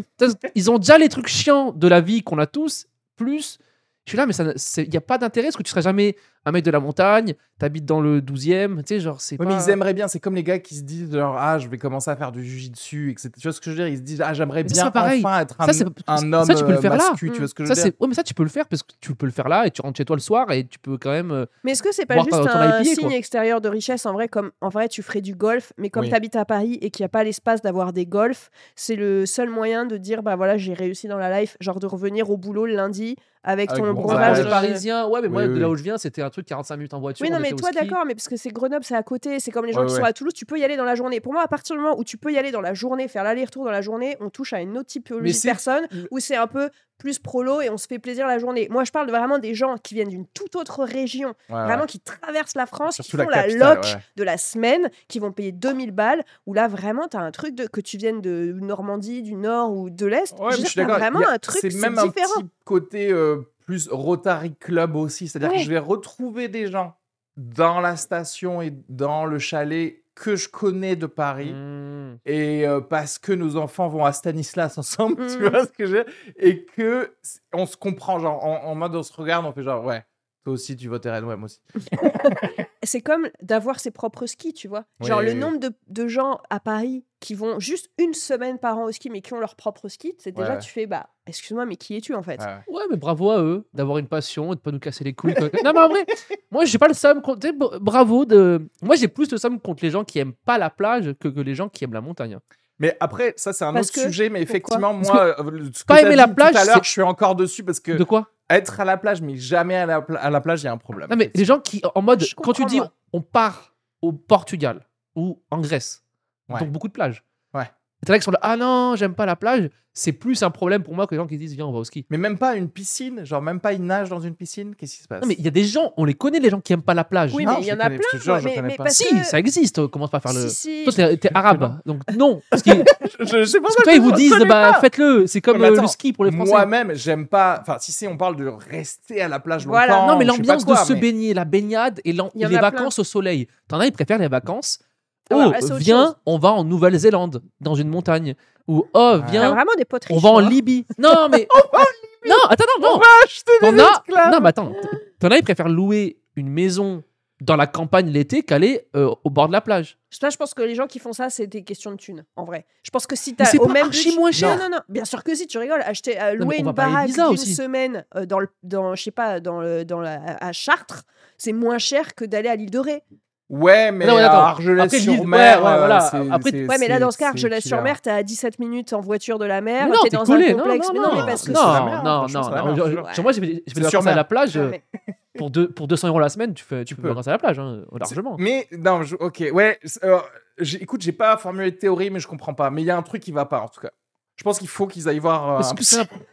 Ils ont déjà les trucs chiants de la vie qu'on a tous, plus. Je suis là, mais il n'y a pas d'intérêt parce que tu seras jamais un mec de la montagne, t'habites dans le 12e, tu sais, genre c'est Ouais, pas. mais ils aimeraient bien. C'est comme les gars qui se disent genre ah je vais commencer à faire du jujitsu, etc. Tu vois ce que je veux dire? Ils se disent ah j'aimerais bien enfin être un, Ça, c'est- un homme ça, tu peux le faire là. Tu vois ce que je veux dire? Ouais, mais ça, tu peux le faire parce que tu peux le faire là et tu rentres chez toi le soir et tu peux quand même. euh, Mais est-ce que c'est pas juste ton- ton un IPA, signe extérieur de richesse en vrai comme en vrai tu ferais du golf mais comme Oui. tu habites à Paris et qu'il n'y a pas l'espace d'avoir des golfs c'est le seul moyen de dire bah voilà j'ai réussi dans la life genre de revenir au boulot le lundi avec Avec ton bronzage. Pour bronzage parisien, ouais, mais moi, de là où je viens, c'était un truc 45 minutes en voiture. Oui, non, on mais toi, d'accord, mais parce que c'est Grenoble, c'est à côté. C'est comme les gens Ouais, qui ouais. sont à Toulouse, tu peux y aller dans la journée. Pour moi, à partir du moment où tu peux y aller dans la journée, faire l'aller-retour dans la journée, on touche à une autre typologie de personnes où c'est un peu plus prolo et on se fait plaisir la journée. Moi, je parle de vraiment des gens qui viennent d'une toute autre région, Ouais, vraiment qui traversent la France, qui font la la, capitale, loc de la semaine, qui vont payer 2000 balles, où là, vraiment, tu as un truc de, que tu viennes de Normandie, du Nord ou de l'Est. Vraiment a- un truc C'est même un différent. petit côté euh, plus Rotary Club aussi. C'est-à-dire que je vais retrouver des gens dans la station et dans le chalet que je connais de Paris. Mmh. Et euh, parce que nos enfants vont à Stanislas ensemble, tu Mhm. vois ce que je veux dire? Et que on se comprend, genre en, en mode on se regarde, on fait genre ouais, toi aussi tu votes RN, ouais, moi aussi. c'est comme d'avoir ses propres skis, tu vois. Genre Oui, le oui, oui. nombre de, de gens à Paris qui vont juste une semaine par an au ski, mais qui ont leur propre ski, c'est déjà, Ouais. tu fais, bah, excuse-moi, mais qui es-tu en fait? Ouais, ouais. Ouais, mais bravo à eux d'avoir une passion et de pas nous casser les couilles. quoi. non, mais en vrai, moi, j'ai pas le somme contre. Bravo de. Moi, j'ai plus somme contre les gens qui aiment pas la plage que, que les gens qui aiment la montagne. Mais après, ça c'est un Parce autre que- sujet, mais effectivement, moi, euh, ce que pas t'as aimer dit la tout plage, à l'heure, je suis encore dessus parce que De quoi être à la plage, mais jamais à la, pla- à la plage, il y a un problème. Non, mais les gens qui, en mode, Je quand tu dis moi. on part au Portugal ou en Grèce, Ouais. donc beaucoup de plages. Ouais. Et t'as là qui sont là, ah non, j'aime pas la plage, c'est plus un problème pour moi que les gens qui disent viens, on va au ski. Mais même pas une piscine, genre même pas une nage dans une piscine, qu'est-ce qui se passe? Non, mais il y a des gens, on les connaît, les gens qui aiment pas la plage. Oui, Non, mais il y en a plein. Si, ça existe, euh, commence pas à faire le. Si, si, Toi, t'es, arabe, donc non. Parce qu'ils je, je sais pas parce que toi, ils vous disent, bah, faites-le. C'est comme euh, le ski pour les Français. Moi-même, j'aime pas. Enfin, si c'est on parle de rester à la plage Voilà. longtemps. non, mais l'ambiance de se baigner, la baignade et, les vacances au soleil. T'en as, ils préfèrent les vacances. Ah, Oh, autre viens, on va en Nouvelle-Zélande, dans une montagne. Ou oh, Ah. Viens, vraiment des potes on va en. Libye. Non, mais. Non, attends, non, non. Acheter des T'en as. esclaves. Non, mais attends. T'en as, ils préfèrent louer une maison dans la campagne l'été qu'aller euh, au bord de la plage. Ça, je pense que les gens qui font ça, c'est des questions de thunes, en vrai. Je pense que si Mais t'as c'est au pas même archi moins cher. Non, non, non. Bien sûr que si, tu rigoles. Acheter, euh, mais louer on une va baraque Ibiza d'une aussi. semaine euh, dans, le, dans, je sais pas, dans, le, dans la, à Chartres, c'est moins cher que d'aller à l'île de Ré. Ouais, mais Non, à. Argelès-sur-mer, Après, ouais, ouais, euh, voilà. Ouais, mais là, dans ce cas, Argelès-sur-Mer, t'es à 17 minutes en voiture de la mer. Mais non, t'es dans collé. un Non, complexe. non, mais non, non, mais parce que c'est la non, non, Moi, j'ai fait des sur vacances à la plage. Ouais, euh, mais- Pour, deux, pour 200 euros la semaine, tu fais, tu peux vacances à la plage, hein, largement. Mais non, je- ok, ouais. euh, j'ai- écoute, j'ai pas formulé de théorie, mais je comprends pas. Mais il y a un truc qui va pas, en tout cas. Je pense qu'il faut qu'ils aillent voir. euh, un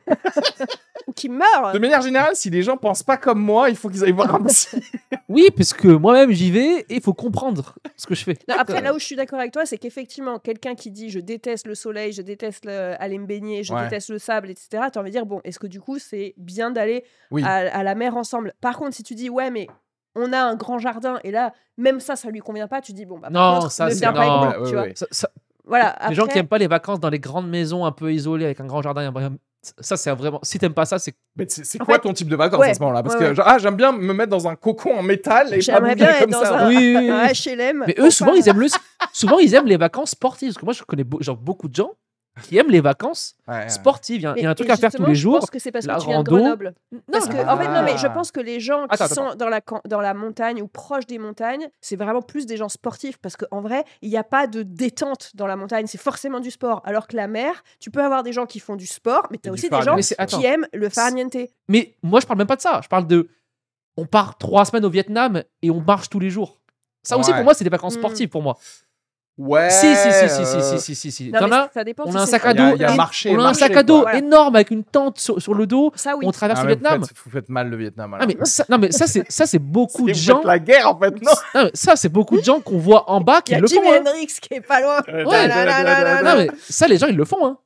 Ou qui meurt. De manière générale, si les gens pensent pas comme moi, il faut qu'ils aillent voir un psy. Oui, parce que moi-même j'y vais et il faut comprendre ce que je fais. Non, après, là où je suis d'accord avec toi, c'est qu'effectivement, quelqu'un qui dit je déteste le soleil, je déteste le- aller me baigner, je Ouais. déteste le sable, etc., tu as envie de dire, bon, est-ce que du coup, c'est bien d'aller Oui. à, à la mer ensemble? Par contre, si tu dis, ouais, mais on a un grand jardin, et là, même ça, ça lui convient pas, tu dis, bon, bah, Non, contre, ça, ne pas non. avec moi, Ouais, tu ouais, vois. ouais. Ça- ça- Voilà, Les gens qui aiment pas les vacances dans les grandes maisons un peu isolées avec un grand jardin, un- ça c'est vraiment. Si t'aimes pas ça, c'est. Mais c'est quoi fait, ton type de vacances ouais, à ce moment-là? Parce ouais, que, ouais. genre, ah, j'aime bien me mettre dans un cocon en métal et pas bien être comme dans ça. un, Oui, oui, oui. un HLM. Mais eux, souvent, ils aiment le. Souvent, ils aiment les vacances sportives. Parce que moi, je connais genre, beaucoup de gens qui aiment les vacances Ouais, sportives. Il y a, un truc à faire tous les Je jours. pense que c'est parce la que tu viens de. Grenoble. Parce que, en fait, non, mais je pense que les gens qui Attends, attends. sont dans la, can- dans la montagne ou proches des montagnes, c'est vraiment plus des gens sportifs. Parce qu'en vrai, il n'y a pas de détente dans la montagne. C'est forcément du sport. Alors que la mer, tu peux avoir des gens qui font du sport, mais tu as aussi des gens attends. qui aiment le farniente. Mais moi, je parle même pas de ça. Je parle de. On part trois semaines au Vietnam et on marche tous les jours. Ça aussi, pour moi, c'est des vacances Mm. sportives pour moi. Ouais. si, si, si, si, euh, si, si, si, si, si. Non, T'en mais as- ça dépend on si a un c'est- sac à Il y a- dos il y a et- marché, on a un marché, sac à dos énorme avec une tente sur, sur le dos. Ça, oui. On traverse Ah, le mais vous Vietnam. faites- Vous faites mal le Vietnam. Ah, alors. mais ça, non, mais ça, c'est ça, c'est beaucoup de gens. la guerre en fait, non Non, mais ça, c'est beaucoup de gens qu'on voit en bas Il qui y a le Jimi font. hein. Hendrix qui est pas loin. Ouais. là, là, là, là, Non, mais ça, les gens, ils le font. Hein.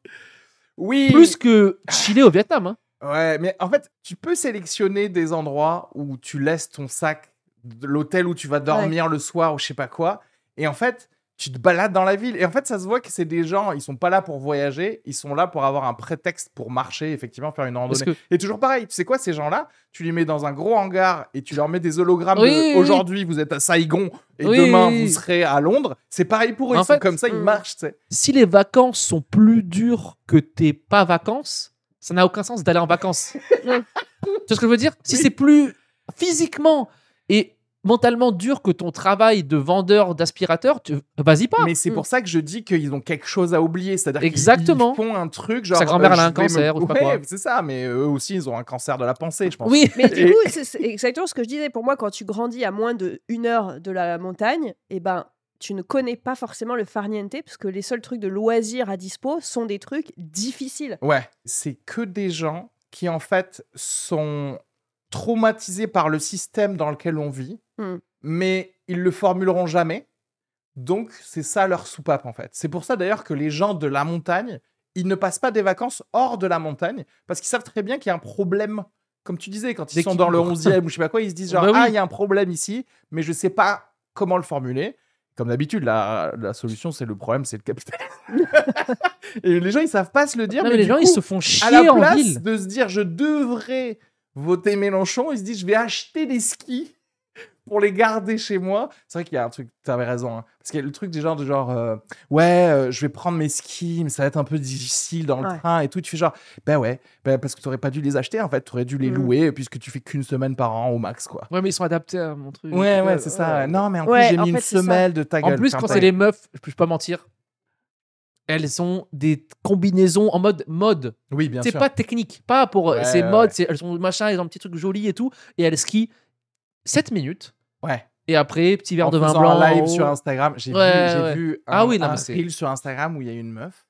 Oui. Plus que chiller au Vietnam. Hein. Ouais, mais en fait, tu peux sélectionner des endroits où tu laisses ton sac de l'hôtel où tu vas dormir le soir ou je sais pas quoi. Et en fait, tu te balades dans la ville. Et en fait, ça se voit que c'est des gens, ils sont pas là pour voyager, ils sont là pour avoir un prétexte pour marcher, effectivement, faire une randonnée. que Et toujours pareil, tu sais quoi, ces gens-là, tu les mets dans un gros hangar et tu leur mets des hologrammes Oui, de oui, oui. aujourd'hui vous êtes à Saigon et Oui, demain vous serez à Londres. C'est pareil pour eux, En ils sont fait, comme ça, ils mm. marchent, si les vacances sont plus dures que tes pas vacances, ça n'a aucun sens d'aller en vacances. tu vois ce que je veux dire? Si Oui. c'est plus physiquement et mentalement dur que ton travail de vendeur d'aspirateur, tu... vas-y pas. Mais c'est Mm. pour ça que je dis qu'ils ont quelque chose à oublier. C'est-à-dire qu'ils- Exactement. ils font un truc genre. Sa grand-mère, euh, elle a un me- cancer ou Ouais, quoi. c'est ça, mais eux aussi, ils ont un cancer de la pensée, je pense. Oui, Mais du coup, c'est c'est exactement ce que je disais. Pour moi, quand tu grandis à moins de une heure de la montagne, eh ben, tu ne connais pas forcément le farniente, parce que les seuls trucs de loisirs à dispo sont des trucs difficiles. Ouais, c'est que des gens qui, en fait, sont traumatisés par le système dans lequel on vit, Mm. mais ils le formuleront jamais. Donc, c'est ça leur soupape, en fait. C'est pour ça, d'ailleurs, que les gens de la montagne, ils ne passent pas des vacances hors de la montagne, parce qu'ils savent très bien qu'il y a un problème. Comme tu disais, quand ils sont dans le D'équilibre. 11e ou je sais pas quoi, ils se disent genre, Bah oui. ah, il y a un problème ici, mais je sais pas comment le formuler. Comme d'habitude, la, la solution, c'est le problème, c'est le capitalisme. Et les gens, ils savent pas se le dire. Non, mais mais les gens, ils se font à chier la en place ville. de se dire je devrais voter Mélenchon, il se dit je vais acheter des skis pour les garder chez moi. C'est vrai qu'il y a un truc, tu avais raison. hein. Parce qu'il y a le truc des gens de genre euh, ouais, euh, je vais prendre mes skis, mais ça va être un peu difficile dans le Ouais. train et tout. Tu fais genre ben ouais, ben parce que tu pas dû les acheter en fait, tu aurais dû les Mhm. louer puisque tu fais qu'une semaine par an au max quoi. Ouais, mais ils sont adaptés à mon truc. Ouais, ouais, c'est ça. Non, mais en Ouais, plus, j'ai mis une ça. semelle de ta gueule. En plus, quand c'est les meufs, je peux pas mentir, elles ont des combinaisons en mode mode. Oui, bien C'est sûr. pas technique, pas pour. Ouais, c'est ouais, mode, ouais. c'est- elles ont machin, elles ont un petit truc joli et tout, et elles skient 7 minutes. Ouais. Et après, petit verre en de vin blanc. un live sur Instagram. J'ai vu, un, Ah oui, non, un c'est- reel sur Instagram où il y a une meuf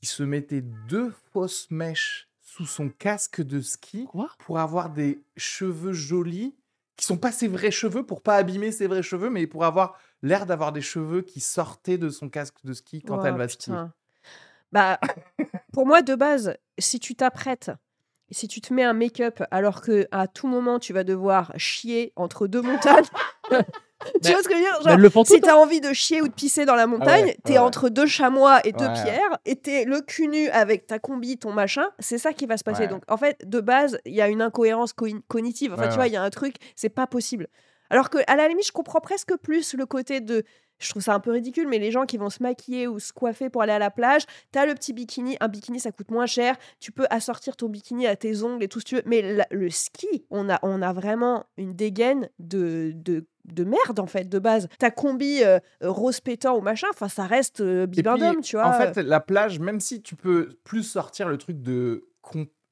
qui se mettait deux fausses mèches sous son casque de ski Quoi? pour avoir des cheveux jolis qui sont pas ses vrais cheveux pour pas abîmer ses vrais cheveux mais pour avoir l'air d'avoir des cheveux qui sortaient de son casque de ski quand elle va skier. Bah, pour moi, de base, si tu t'apprêtes, si tu te mets un make-up alors que à tout moment tu vas devoir chier entre deux montagnes, tu Mais- vois ce que je veux dire? Genre, le Si t'as envie de chier ou de pisser dans la montagne, ouais, t'es ouais. entre deux chamois et deux Ouais. pierres, et t'es le cul nu avec ta combi, ton machin, c'est ça qui va se passer. Donc en fait, de base, il y a une incohérence co- cognitive. Enfin, tu vois, il y a un truc, c'est pas possible. Alors que à la limite, je comprends presque plus le côté de. Je trouve ça un peu ridicule, mais les gens qui vont se maquiller ou se coiffer pour aller à la plage, t'as le petit bikini. Un bikini, ça coûte moins cher. Tu peux assortir ton bikini à tes ongles et tout ce que tu veux. Mais la- le ski, on a, on a vraiment une dégaine de, de, de merde, en fait, de base. Ta combi euh, euh, rose pétant ou machin, enfin, ça reste euh, bibendum, tu vois. En fait, la plage, même si tu peux plus sortir le truc de,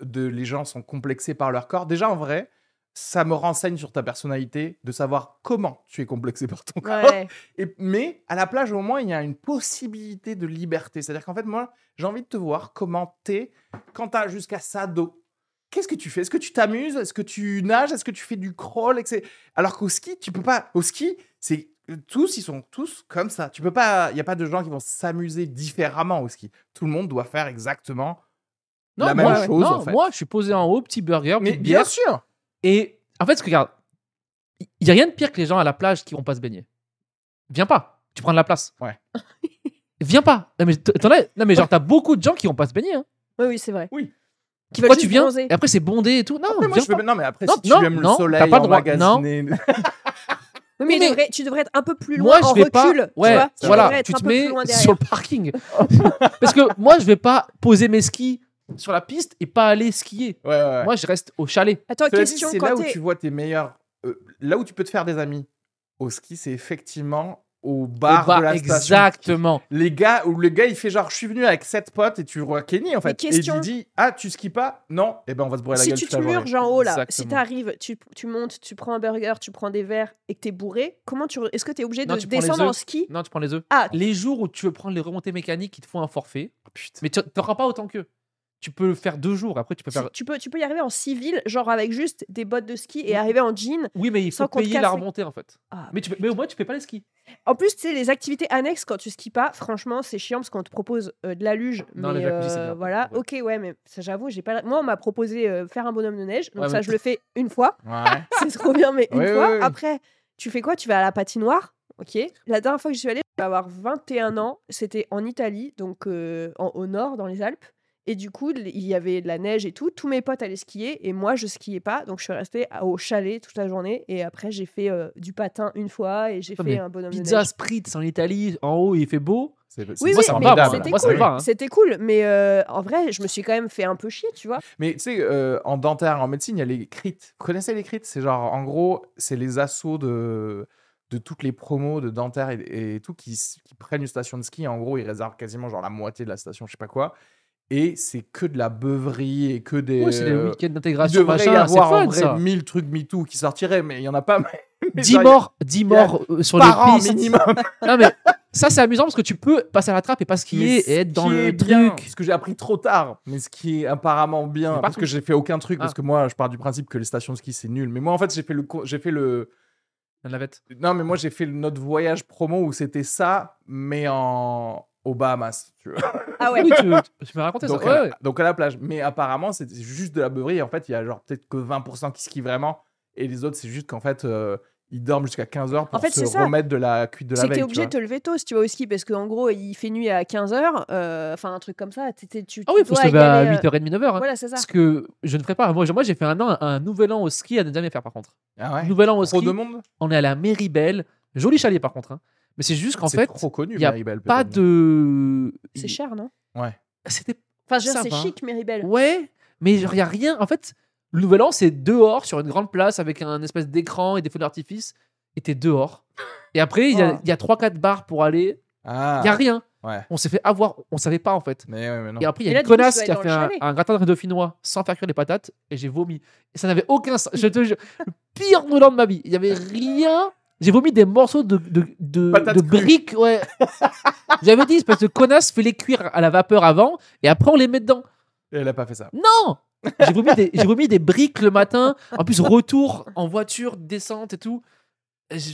de les gens sont complexés par leur corps, déjà en vrai, ça me renseigne sur ta personnalité de savoir comment tu es complexé par ton corps. Ouais. Et, mais à la plage, au moins, il y a une possibilité de liberté. C'est-à-dire qu'en fait, moi, j'ai envie de te voir comment t'es quand t'as jusqu'à ça d'eau. Qu'est-ce que tu fais? Est-ce que tu t'amuses? Est-ce que tu nages? Est-ce que tu fais du crawl? Etc. Alors qu'au ski, tu peux pas. Au ski, c'est tous, ils sont tous comme ça. Tu peux pas. Il y a pas de gens qui vont s'amuser différemment au ski. Tout le monde doit faire exactement Non, la moi, même chose. non, en fait. moi, je suis posé en haut, petit burger, mais bien bière. sûr. Et en fait, ce que regarde, il y a rien de pire que les gens à la plage qui vont pas se baigner. Viens pas, tu prends de la place. Ouais. Viens pas. Non mais, t- t'en as- non, mais genre, t'as beaucoup de gens qui vont pas se baigner. Hein. Oui, oui, c'est vrai. Oui. Qui veulent Pourquoi tu juste viens bronzer. Et après, c'est bondé et tout? Non, Après, moi, viens je fais- pas. Non, mais après, Non, si non, tu aimes le non, soleil, t'as pas le droit. Non. emmagasiner- Oui, mais, mais- tu devrais être un peu plus Moi, loin en je vais pas. recul. tu Ouais, vois. Tu voilà, devrais être tu un te peu mets plus loin derrière. sur le parking. Parce que moi, je vais pas poser mes skis sur la piste et pas aller skier. Ouais, ouais, ouais. Moi, je reste au chalet. Attends, Cela dit, question c'est là où tu vois tes meilleurs. euh, là où tu peux te faire des amis au ski, c'est effectivement au bar, Au bar, de la station. exactement. Les gars, où le gars il fait genre je suis venu avec sept potes et tu vois Kenny en fait. Et il dit ah tu skis pas? Non, et ben on va se brûler la si gueule tu toute la te en haut là, si t'arrives, tu, tu montes, tu prends un burger, tu prends des verres et que t'es bourré, comment tu, est-ce que t'es obligé Non, de tu descendre en ski? Non, tu prends les œufs. Ah, Les jours où tu veux prendre les remontées mécaniques, ils te font un forfait. Oh, putain. Mais tu n'auras pas autant qu'eux. Tu peux le faire deux jours. Après, tu peux faire. tu peux, tu peux y arriver en civil, genre avec juste des bottes de ski et arriver en jean. Oui, mais il sans faut payer la remontée en fait. Ah. Mais, tu mais au moins, tu fais pas les skis. En plus, tu sais, les activités annexes quand tu skis pas, franchement, c'est chiant parce qu'on te propose euh, de la luge. Non, mais euh, bien. voilà, Ouais. ok, ouais, mais ça, j'avoue, j'ai pas. Moi, on m'a proposé euh, faire un bonhomme de neige, donc Ouais, ça, mais- je le fais une fois. Ouais. c'est trop bien, mais une Ouais, fois. ouais, ouais. Après, tu fais quoi? Tu vas à la patinoire? Ok. La dernière fois que je suis allée, je vais avoir 21 ans. C'était en Italie, donc euh, en- au nord, dans les Alpes. Et du coup, il y avait de la neige et tout. Tous mes potes allaient skier et moi, je skiais pas. Donc, je suis restée au chalet toute la journée. Et après, j'ai fait euh, du patin une fois et j'ai fait un bonhomme de Pizza neige. Spritz en Italie, en haut, il fait beau. C'est- Oui, c'est- oui, moi, ça va, c'était Moi, ça me cool. va, hein. C'était cool, mais euh, en vrai, je me suis quand même fait un peu chier, tu vois. Mais tu sais, euh, en dentaire, en médecine, il y a les crits. Vous connaissez les crits? C'est genre, en gros, c'est les assauts de, de toutes les promos de dentaire et, et tout qui prennent une station de ski. En gros, ils réservent quasiment genre la moitié de la station, je sais pas quoi. Et c'est que de la beuverie et que des. Ouais, c'est les euh, week-ends il d'intégration, devrait y machin. Avoir en fun, vrai ça. 1000 trucs MeToo qui sortiraient, mais il y en a pas. Mais, mais 10 genre, il y a- morts, 10 morts euh, sur les par an pistes. minimum. Non, mais ça, c'est amusant parce que tu peux passer à la trappe et pas skier et être dans le bien, truc. Ce que j'ai appris trop tard, mais ce qui est apparemment bien, parce partout. que j'ai fait aucun truc, parce Ah. que moi, je pars du principe que les stations de ski c'est nul. Mais moi, en fait, j'ai fait le, j'ai fait le, La navette. non, mais moi, j'ai fait notre voyage promo où c'était ça, mais en aux Bahamas, tu vois. Ah ouais. Oui, tu, tu m'as raconté Donc, ça. à Ouais, la, ouais. donc à la plage. Mais apparemment, c'est juste de la beuverie. En fait, il y a genre peut-être que 20% qui skient vraiment, et les autres, c'est juste qu'en fait, euh, ils dorment jusqu'à 15h pour En fait, se remettre de la cuite de la C'est que veille. t'es tu obligé de te lever tôt si tu vas au ski parce qu'en gros il fait nuit à 15h, enfin un truc comme ça. tu, Ah tu oui, il faut se lever à aller, euh, 8h30, 9h. Voilà, c'est ça. Ce que je ne ferai pas. Moi, j'ai fait un an, un nouvel an au ski à ne jamais faire par contre. Ah ouais. Nouvel an au Trop ski. de monde. On est à la Méribel. Joli chalet par contre. hein. Mais c'est juste qu'en C'est fait, trop connu. il y a Maribel, pas de. C'est cher, non? C'était. Enfin, c'est chic, Méribel. Ouais, mais il n'y a rien. En fait, le nouvel an, c'est dehors sur une grande place avec un espèce d'écran et des feux d'artifice. Et t'es dehors. Et après, il y a, Oh. y a 3-4 bars pour aller. Ah. Il y a rien. Ouais. On s'est fait avoir. On savait pas en fait. Mais, ouais, mais non. Et après, il y a une connasse qui a fait un gratin de dauphinois sans faire cuire les patates et j'ai vomi. Et ça n'avait aucun sens. Je te jure, le pire nouvel an de ma vie. Il y avait rien. J'ai vomi des morceaux de, de, de, briques. Ouais. J'avais dit, parce que connasse, fais les cuire à la vapeur avant et après on les met dedans. Et Elle a pas fait ça. Non J'ai vomi, des, j'ai vomi des briques le matin. En plus, retour en voiture, descente et tout.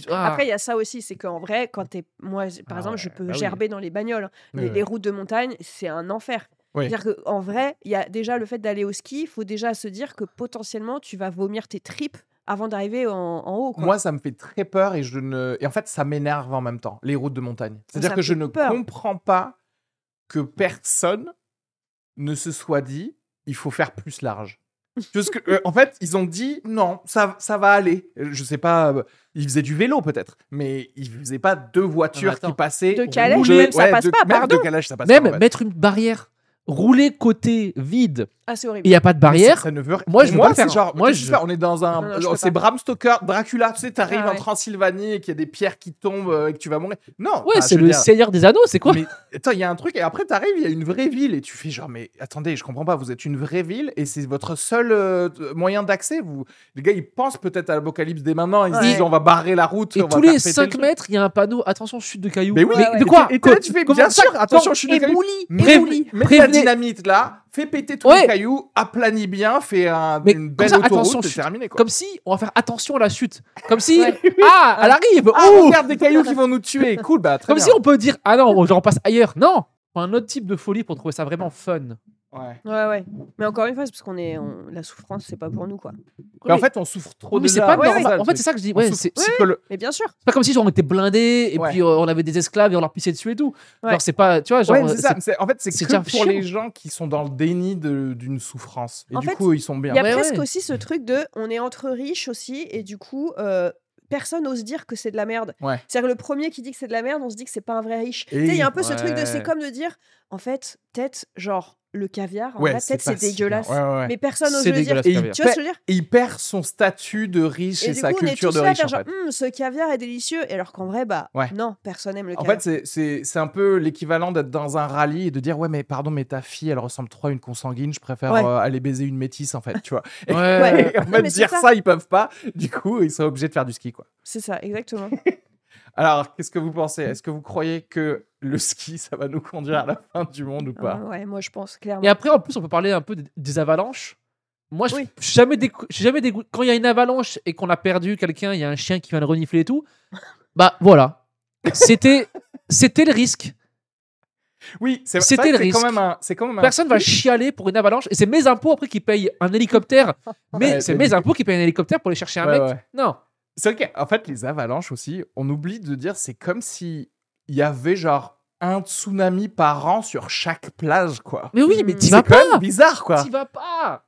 Ah. Après, il y a ça aussi, c'est qu'en vrai, quand t'es. Moi, par Ah exemple, je peux bah oui. gerber dans les bagnoles. hein. Oui, les, oui. les routes de montagne, c'est un enfer. Oui. C'est-à-dire qu'en vrai, il y a déjà le fait d'aller au ski, il faut déjà se dire que potentiellement, tu vas vomir tes tripes avant d'arriver en, en haut. quoi. Moi, ça me fait très peur et je ne. Et en fait, ça m'énerve en même temps, les routes de montagne. C'est-à-dire que je ne peur. comprends pas que personne ne se soit dit il faut faire plus large. Parce que, euh, en fait, ils ont dit non, ça, ça va aller. Je sais pas, euh, ils faisaient du vélo peut-être, mais ils faisaient pas deux voitures attends. qui passaient. De calèche, même, ça passe de- pas, même pardon. de calèche, ça passe Même pas. en fait. mettre une barrière, rouler côté vide Ah, c'est horrible. il n'y a pas de Mais ça- barrière. ça ne veut rien. Moi, je veux moi, pas le faire. Genre, Moi, je- on est dans un. Non, non, je genre, peux c'est pas. Bram Stoker, Dracula. Tu sais, t'arrives Ah en. Transylvanie et qu'il y a des pierres qui tombent euh, et que tu vas mourir. Non. Ouais, enfin, c'est veux le dire- Seigneur des Anneaux, c'est quoi Mais attends, il y a un truc, et après, t'arrives, il y a une vraie ville, et tu fais genre, mais attendez, je comprends pas, vous êtes une vraie ville, et c'est votre seul euh, moyen d'accès. Vous... Les gars, ils pensent peut-être à l'apocalypse dès maintenant, ils se Ouais. disent, on va barrer la route. Et on tous les péter le 5 truc. mètres, il y a un panneau attention chute de cailloux. Mais oui, ouais. de quoi Et tu fais, bien sûr, attention, je suis des cailloux. Prévenez- dynamite là, fais péter tous Ouais. les cailloux, aplanis bien, fais un- Mais une comme belle ça, autoroute, attention, c'est terminé quoi. Comme si on va faire attention à la chute. Comme si Ouais. ah, elle arrive. Ah, Ouh regarde des cailloux qui vont nous tuer, cool, bah très Comme bien. si on peut dire ah non, j'en passe ailleurs. Non, un autre type de folie pour trouver ça vraiment fun. Ouais. Ouais, ouais. Mais encore une fois, c'est parce qu'on est. on- La souffrance, c'est pas pour nous, quoi. Mais en fait, on souffre trop mais c'est déjà, pas c'est normal. En fait, c'est ça que je dis. Ouais, souffre c'est psycholo- Mais bien sûr. c'est pas comme si genre, on était blindés et Ouais. puis euh, on avait des esclaves et on leur pissait dessus et tout. Ouais. Genre c'est pas, tu vois, genre Ouais, c'est ça. c'est- C'est- En fait, c'est c'est que déjà pour chiant. les gens qui sont dans le déni de- d'une souffrance. Et En du fait, coup, ils sont bien. Il y a Ouais, presque ouais. aussi ce truc de. On est entre riches aussi, et du coup. euh, personne n'ose dire que c'est de la merde. Ouais. C'est-à-dire que le premier qui dit que c'est de la merde, on se dit que c'est pas un vrai riche. Et Tu sais, il y a un peu ce truc de c'est Ouais. comme de dire, en fait, peut-être, genre, le caviar, en vrai, peut-être c'est dégueulasse. Ouais, ouais. Mais personne n'ose le dire. Et il. Tu vois ce que je veux dire il perd son statut de riche et, sa coup, culture de riche faire en genre, fait. Ce caviar est délicieux. Et alors qu'en vrai, bah, non, personne aime le En caviar. fait, c'est- un peu l'équivalent d'être dans un rallye et de dire ouais mais pardon mais ta fille elle ressemble trop à une consanguine, je préfère euh, aller baiser une métisse en fait, tu vois. Et, en fait dire ça. ça. ils peuvent pas, du coup ils sont obligés de faire du ski quoi. C'est ça, exactement. Alors qu'est-ce que vous pensez? Est-ce que vous croyez que le ski ça va nous conduire à la fin du monde ou pas? Ouais, moi, je pense, clairement. Et après, en plus, on peut parler un peu des- avalanches. Moi, je Oui. suis jamais, suis jamais dégoût- Quand il y a une avalanche et qu'on a perdu quelqu'un, il y a un chien qui vient le renifler et tout. Bah voilà. C'était, c'était le risque. Oui, c'est C'était le que c'est quand risque. même un c'est quand même un Personne va chialer pour une avalanche. Et c'est mes impôts après qui payent un hélicoptère. Mais Ouais, c'est mes impôts qui payent un hélicoptère pour aller chercher un Ouais, mec. ouais. Non. C'est vrai qu'en fait, les avalanches aussi, on oublie de dire, c'est comme si il y avait genre un tsunami par an sur chaque plage, quoi. Mais oui, mais Hmm. t'y C'est vas quand pas. même bizarre, quoi. T'y vas pas.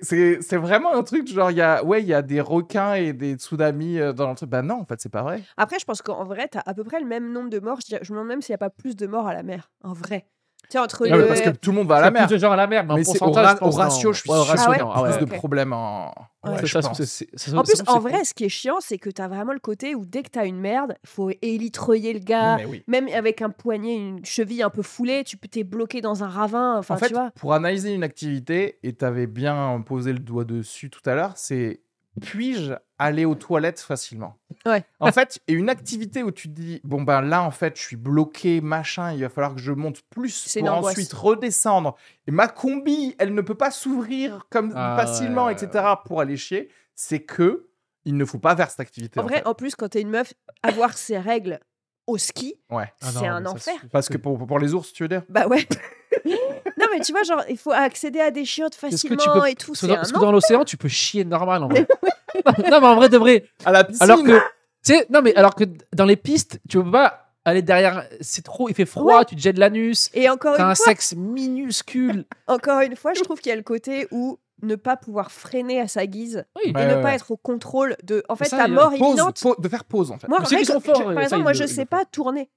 C'est- vraiment un truc, genre, il y a, ouais, il y a des requins et des tsunamis euh, dans le truc. Bah non, en fait, c'est pas vrai. Après, je pense qu'en vrai, t'as à peu près le même nombre de morts. Je me demande même s'il n'y a pas plus de morts à la mer. En vrai. Sais, entre Non, mais le- parce que tout le monde va à la mer. plus de gens à la mer, mais, en Mais c'est au, pourcentage, ra- je pense, au ratio, je suis Ouais, au sûr ratio, qu'il y a non. Ah plus ouais. de problèmes en. En plus, en vrai, ce qui est chiant, c'est que t'as vraiment le côté où dès que t'as une merde, faut élitreiller le gars. Oui. Même avec un poignet, une cheville un peu foulée, tu peux t'es bloqué dans un ravin. Enfin, en fait, tu vois. pour analyser une activité, et tu avais bien posé le doigt dessus tout à l'heure, c'est puis-je aller aux toilettes facilement? Ouais. En fait, et une activité où tu te dis, bon ben là, en fait, je suis bloqué, machin, il va falloir que je monte plus pour ensuite redescendre. Et ma combi, elle ne peut pas s'ouvrir comme Ah, facilement, ouais, etc. pour aller chier. C'est que il ne faut pas faire cette activité. En en vrai, fait. en plus, quand t'es une meuf, avoir ses règles au ski, Ouais. Ah c'est un enfer. Parce que pour, pour les ours, tu veux dire? Bah ouais. non, mais tu vois, genre, il faut accéder à des chiottes que facilement tu peux- et tout. Parce que un parce que dans l'océan, tu peux chier normal en vrai. non, mais en vrai de vrai. À la piscine Alors que, tu sais, non, mais alors que dans les pistes, tu peux pas aller derrière. C'est trop, il fait froid, tu te jettes l'anus. Et encore T'as une, un fois, sexe minuscule. encore une fois, je trouve qu'il y a le côté où ne pas pouvoir freiner à sa guise Oui. Et ne ouais, pas être au contrôle de. En fait, ça, ta mort Pause, imminente. pause- de faire pause, en fait. Moi, sont forts, je- par exemple, moi, je sais pas tourner.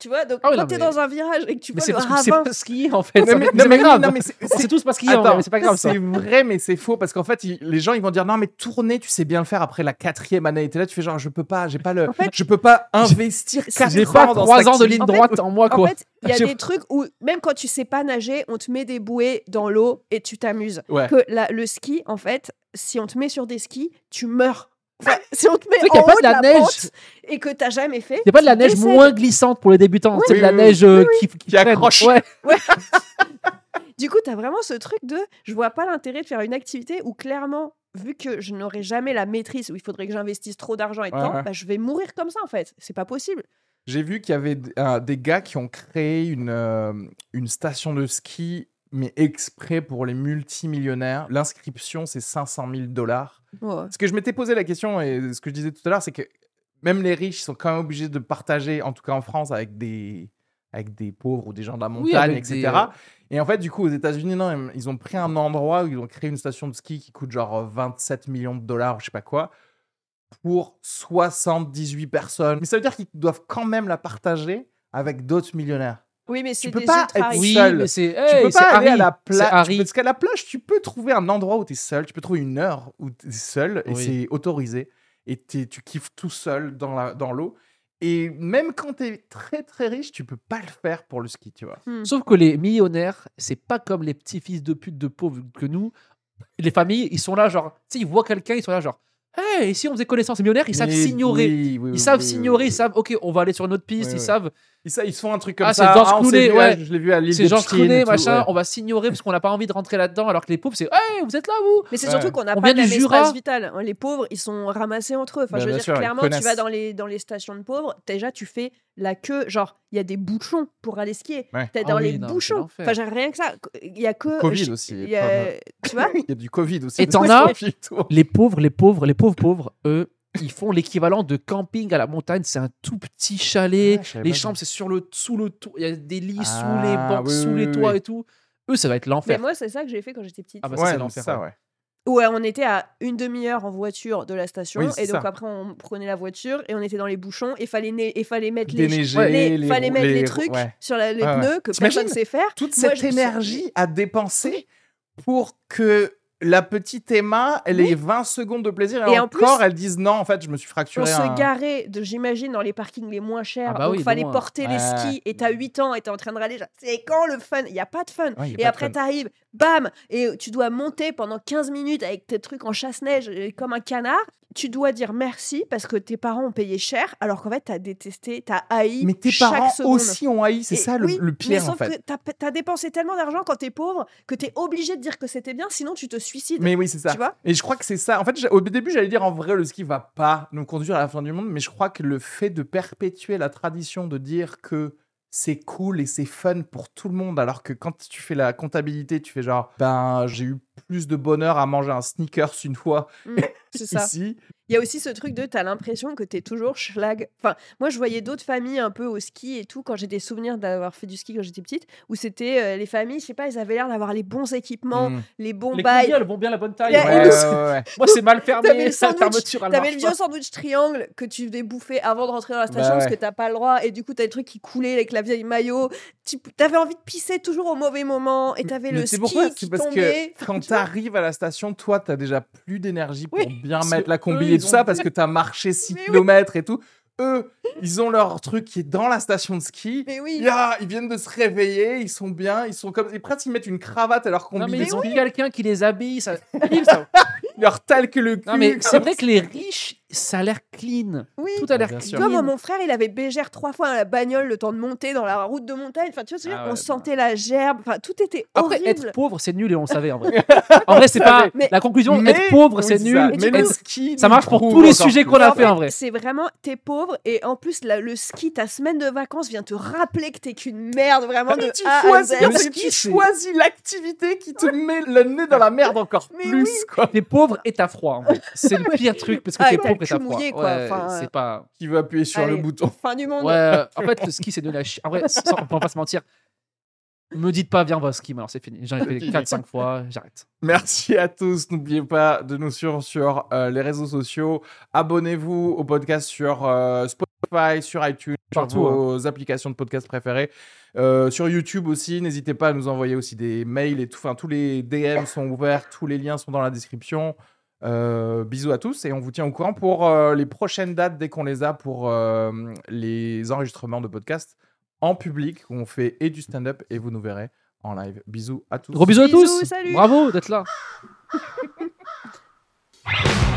Tu vois, donc Ah quand t'es mais- dans un virage et que tu Mais vois le que c'est ravin. pas skier en fait. Non, mais- C'est pas grave. non, mais c'est- tous pas skier en mais c'est pas grave. C'est vrai, mais c'est faux parce qu'en fait, il- les gens ils vont dire non, mais tourner, tu sais bien le faire après la quatrième année. T'es là, tu fais genre, je peux pas, j'ai pas le, En fait, je peux pas investir quatre J'ai ans pas dans trois cette ans de ligne En fait- droite en moi En quoi. fait, il y a des trucs où même quand tu sais pas nager, on te met des bouées dans l'eau et tu t'amuses. Ouais. Que la- le ski, en fait, si on te met sur des skis, tu meurs. Enfin, si on te met en haut de de la neige. pente et que t'as jamais fait, a pas de la neige moins glissante pour les débutants. c'est Oui, de la oui, neige euh, qui, qui, Qui accroche. Ouais. Du coup, t'as vraiment ce truc de je vois pas l'intérêt de faire une activité où clairement, vu que je n'aurai jamais la maîtrise, où il faudrait que j'investisse trop d'argent et de Ouais, temps, ouais. bah, je vais mourir comme ça en fait. C'est pas possible. J'ai vu qu'il y avait euh, des gars qui ont créé une, euh, une station de ski, mais exprès pour les multimillionnaires. L'inscription, c'est 500 000 dollars. Ouais. Parce que je m'étais posé la question, et ce que je disais tout à l'heure, c'est que même les riches sont quand même obligés de partager, en tout cas en France, avec des, avec des pauvres ou des gens de la montagne, etc. des, euh, Et en fait, du coup, aux États-Unis, non, ils ont pris un endroit où ils ont créé une station de ski qui coûte genre 27 millions de dollars, ou je sais pas quoi, pour 78 personnes. Mais ça veut dire qu'ils doivent quand même la partager avec d'autres millionnaires. Oui, mais c'est peux des pas être. Oui, seul. mais c'est. tu hey, peux pas aller à la plage. Parce qu'à la plage, tu peux trouver un endroit où tu es seul. Tu peux trouver une heure où tu es seul et Oui. c'est autorisé. Et t'es- tu kiffes tout seul dans la- dans l'eau. et même quand tu es très très riche, tu peux pas le faire pour le ski, tu vois. Hmm. Sauf que les millionnaires, c'est pas comme les petits fils de pute de pauvres que nous. Les familles, ils sont là, genre, tu sais, ils voient quelqu'un, ils sont là, genre, hey, si on faisait connaissance, les millionnaires, ils savent s'ignorer. oui, oui, Ils oui, savent oui, oui, s'ignorer, oui. ils savent, ok, on va aller sur une autre piste, Oui, ils oui. savent, Ils, se font un truc comme Ah, ça. c'est George s'est Clooney, ouais. Je l'ai vu à l'île c'est de Pine Clooney, machin, ouais. on va s'ignorer parce qu'on n'a pas envie de rentrer là-dedans, alors que les pauvres, c'est, hey, vous êtes là, vous Mais c'est Ouais. surtout qu'on n'a pas du même Jura. espace vital. hein. Les pauvres, ils sont ramassés entre eux. Enfin, Bah, je veux dire, sûr, clairement, tu vas dans les, dans les stations de pauvres, déjà, tu fais la queue. Genre, il y a des bouchons pour aller skier. Ouais. T'es Ah dans les non, bouchons. Enfin, j'ai rien que ça. Il y a que. Covid aussi, Tu vois Il y a du Covid aussi. Et t'en as. Les pauvres, les pauvres, les pauvres pauvres, eux, ils font l'équivalent de camping à la montagne. C'est un tout petit chalet. Ah, les chambres, c'est sur le, sous le toit. Il y a des lits sous Ah, les bancs, oui, sous oui, les toits oui. et tout. Eux, ça va être Mais l'enfer. moi, c'est ça que j'ai fait quand j'étais petite. Ah bah ça, Ouais, c'est l'enfer, c'est ça, ouais. ouais. On était à une demi-heure en voiture de la station. Oui, et donc ça. après, on prenait la voiture et on était dans les bouchons. Et fallait, né- et fallait mettre les, Déneiger, les- les fallait mettre les, les- trucs ouais. sur la- les Ouais, ouais. pneus que T'imagines personne sait faire. toute Moi, cette suis- énergie à dépenser pour que la petite Emma, elle Oui. ait 20 secondes de plaisir et, Et en encore, plus, elle dise non, en fait, je me suis On fracturé se un... garait, de, j'imagine, dans les parkings les moins chers. Ah bah donc, oui, de fallait porter les skis. Et t'as 8 ans et t'es en train de râler. C'est quand le fun? Il n'y a pas de fun. Ouais, et après, t'arrives, bam Et tu dois monter pendant 15 minutes avec tes trucs en chasse-neige euh, comme un canard. Tu dois dire merci parce que tes parents ont payé cher, alors qu'en fait, t'as détesté, t'as haï. Mais tes chaque parents seconde. aussi ont haï, c'est ça le, oui, le mais pire, en sauf fait. que t'as, t'as dépensé tellement d'argent quand t'es pauvre que t'es obligé de dire que c'était bien, sinon tu te Mais oui, c'est ça. Tu vois? Et je crois que c'est ça. En fait, au début, j'allais dire en vrai, le ski va pas nous conduire à la fin du monde, mais je crois que le fait de perpétuer la tradition de dire que c'est cool et c'est fun pour tout le monde, alors que quand tu fais la comptabilité, tu fais genre, ben, j'ai eu plus de bonheur à manger un sneakers une fois Mm, c'est ça. ici. Il y a aussi ce truc de t'as l'impression que t'es toujours schlag. Enfin, moi je voyais d'autres familles un peu au ski et tout quand j'ai des souvenirs d'avoir fait du ski quand j'étais petite, où c'était euh, les familles, je sais pas, ils avaient l'air d'avoir les bons équipements, Mm. les bons Les bails. elles vont bien la bonne taille. Ouais, Ouais, Ouais. Moi, c'est mal T'avais fermé. La sandwich, fermeture, elle T'avais le vieux sandwich triangle que tu devais bouffer avant de rentrer dans la station Bah parce ouais. que t'as pas le droit et du coup t'as des trucs qui coulaient avec la vieille maillot. Tu avais envie de pisser toujours au mauvais moment et t'avais le c'est ski pourquoi? Qui C'est parce tombait. que quand tu arrives à la station, toi, tu as déjà plus d'énergie pour Oui, bien parce mettre la combi et tout ça, parce que tu as marché 6 Mais oui. km et tout. Eux, ils ont leur truc qui est dans la station de ski. Mais oui. Ils viennent de se réveiller, ils sont bien, ils sont comme. Et presque ils mettent une cravate à leur combi. Non, mais ils ont quelqu'un qui les habille. Ça... leur talquent le cul. Non, mais c'est vrai que les riches, ça a l'air clean. Oui. Tout a l'air bien clean. sûr. Tu vois, moi, mon frère, il avait bégère trois fois à la bagnole le temps de monter dans la route de montagne. Enfin, tu vois, Ah ouais, on sentait la gerbe. Enfin, tout était Après, horrible. être pauvre, c'est nul et on le savait en vrai. en vrai, c'est pas Mais- la conclusion. Mais- être pauvre, c'est ça. nul. Mais Être- le ski, ça marche pour tous les sujets qu'on a fait en vrai. C'est vraiment, t'es pauvre et en plus, la- le ski, ta semaine de vacances vient te rappeler que t'es qu'une merde vraiment de tu A à choisis, Z. Le ski, choisis l'activité qui te met le nez dans la merde encore Mais plus. T'es pauvre et t'as froid. en. C'est le pire truc parce que Ah, t'es pauvre et t'as froid. Quoi. Euh, c'est pas. Qui veut appuyer sur le bouton. Fin du monde. Ouais, en fait, le ski, c'est de la chi. En vrai, sans, on va pas se mentir. Me dites pas, viens, on va au ski, mais alors c'est fini. J'en ai fait Fini. 4-5 fois, j'arrête. Merci à tous. N'oubliez pas de nous suivre sur euh, les réseaux sociaux. Abonnez-vous au podcast sur euh, Spotify, sur iTunes, Partout, sur vos applications de podcast préférées. Euh, sur YouTube aussi. N'hésitez pas à nous envoyer aussi des mails et tout. Enfin, tous les DM sont ouverts. Tous les liens sont dans la description. Euh, bisous à tous et on vous tient au courant pour euh, les prochaines dates dès qu'on les a pour euh, les enregistrements de podcasts en public où on fait et du stand-up et vous nous verrez en live. Bisous à tous. Gros bisous, bisous à tous. Salut. Bravo d'être là.